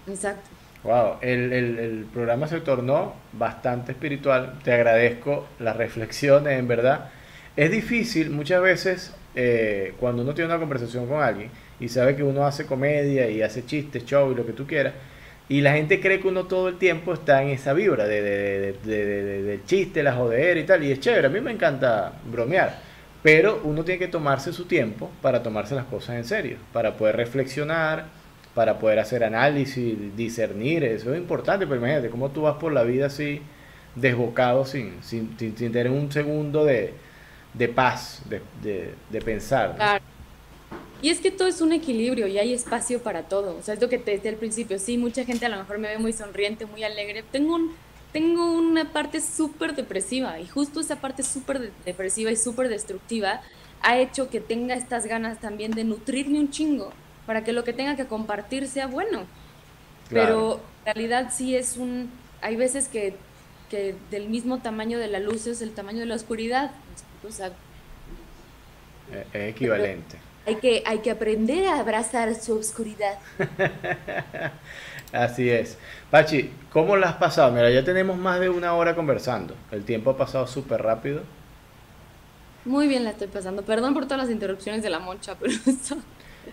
Exacto. Wow, el, el- el programa se tornó bastante espiritual. Te agradezco las reflexiones, en verdad. Es difícil muchas veces eh, cuando uno tiene una conversación con alguien y sabe que uno hace comedia y hace chistes, show y lo que tú quieras, y la gente cree que uno todo el tiempo está en esa vibra de, de, de, de- chiste, la joder y tal, y es chévere, a mí me encanta bromear, pero uno tiene que tomarse su tiempo para tomarse las cosas en serio, para poder reflexionar, para poder hacer análisis, discernir, eso es importante, pero imagínate cómo tú vas por la vida así, desbocado, sin, sin, sin- tener un segundo de, de paz, de, de, pensar. Claro. Y es que todo es un equilibrio y hay espacio para todo. O sea, es lo que te decía al principio. Sí, mucha gente a lo mejor me ve muy sonriente, muy alegre. Tengo, un, tengo una parte súper depresiva y justo esa parte súper de- depresiva y súper destructiva ha hecho que tenga estas ganas también de nutrirme un chingo para que lo que tenga que compartir sea bueno. Claro. Pero en realidad sí es un... Hay veces que, que del mismo tamaño de la luz es el tamaño de la oscuridad. O sea, Es- es equivalente. Hay que, hay que aprender a abrazar su oscuridad. Así es. Pachi, ¿cómo la has pasado? Mira, ya tenemos más de una hora conversando. El tiempo ha pasado súper rápido. Muy bien la estoy pasando. Perdón por todas las interrupciones de la moncha, pero eso...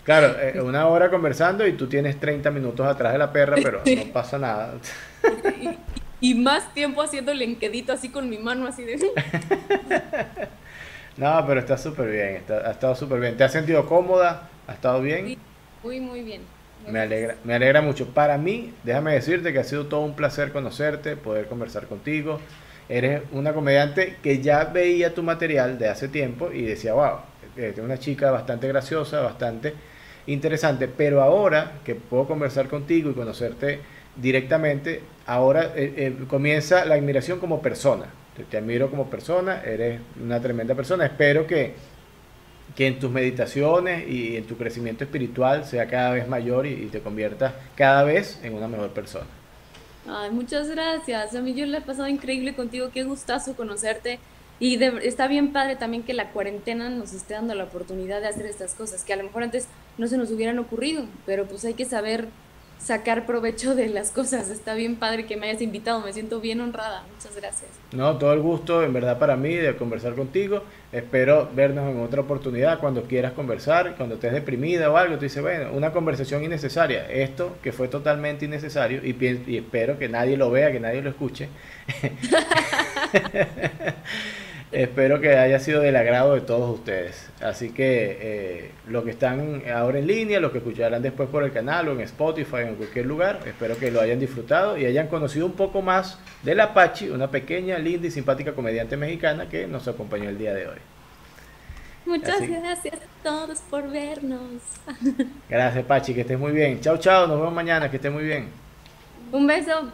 Claro, eh, una hora conversando y tú tienes 30 minutos atrás de la perra, pero no pasa nada. Y, y más tiempo haciendo el enquedito así con mi mano así de... No, pero está súper bien, está- ha estado súper bien. ¿Te has sentido cómoda? ¿Ha estado bien? Muy, muy bien. Muy Me alegra, me alegra mucho. Para mí, déjame decirte que ha sido todo un placer conocerte, poder conversar contigo. Eres una comediante que ya veía tu material de hace tiempo y decía, wow, es una chica bastante graciosa, bastante interesante, pero ahora que puedo conversar contigo y conocerte directamente, ahora eh, eh, comienza la admiración como persona. Te, admiro como persona, eres una tremenda persona. Espero que, que en tus meditaciones y en tu crecimiento espiritual sea cada vez mayor y, te conviertas cada vez en una mejor persona. Ay, muchas gracias. A yo le he pasado increíble contigo. Qué gustazo conocerte. Y está bien padre también que la cuarentena nos esté dando la oportunidad de hacer estas cosas, que a lo mejor antes no se nos hubieran ocurrido, pero pues hay que saber sacar provecho de las cosas. Está bien padre que me hayas invitado. Me siento bien honrada. Muchas gracias. No, todo el gusto en verdad para mí de conversar contigo. Espero vernos en otra oportunidad cuando quieras conversar, cuando estés deprimida o algo. Tú dices, bueno, una conversación innecesaria. Esto que fue totalmente innecesario y, y espero que nadie lo vea, que nadie lo escuche. Espero que haya sido del agrado de todos ustedes. Así que eh, los que están ahora en línea, los que escucharán después por el canal o en Spotify o en cualquier lugar, espero que lo hayan disfrutado y hayan conocido un poco más del Apache, una pequeña, linda y simpática comediante mexicana que nos acompañó el día de hoy. Muchas Así- gracias a todos por vernos. Gracias, Pachi, que estés muy bien. Chao, chao, nos vemos mañana, que estés muy bien. Un beso.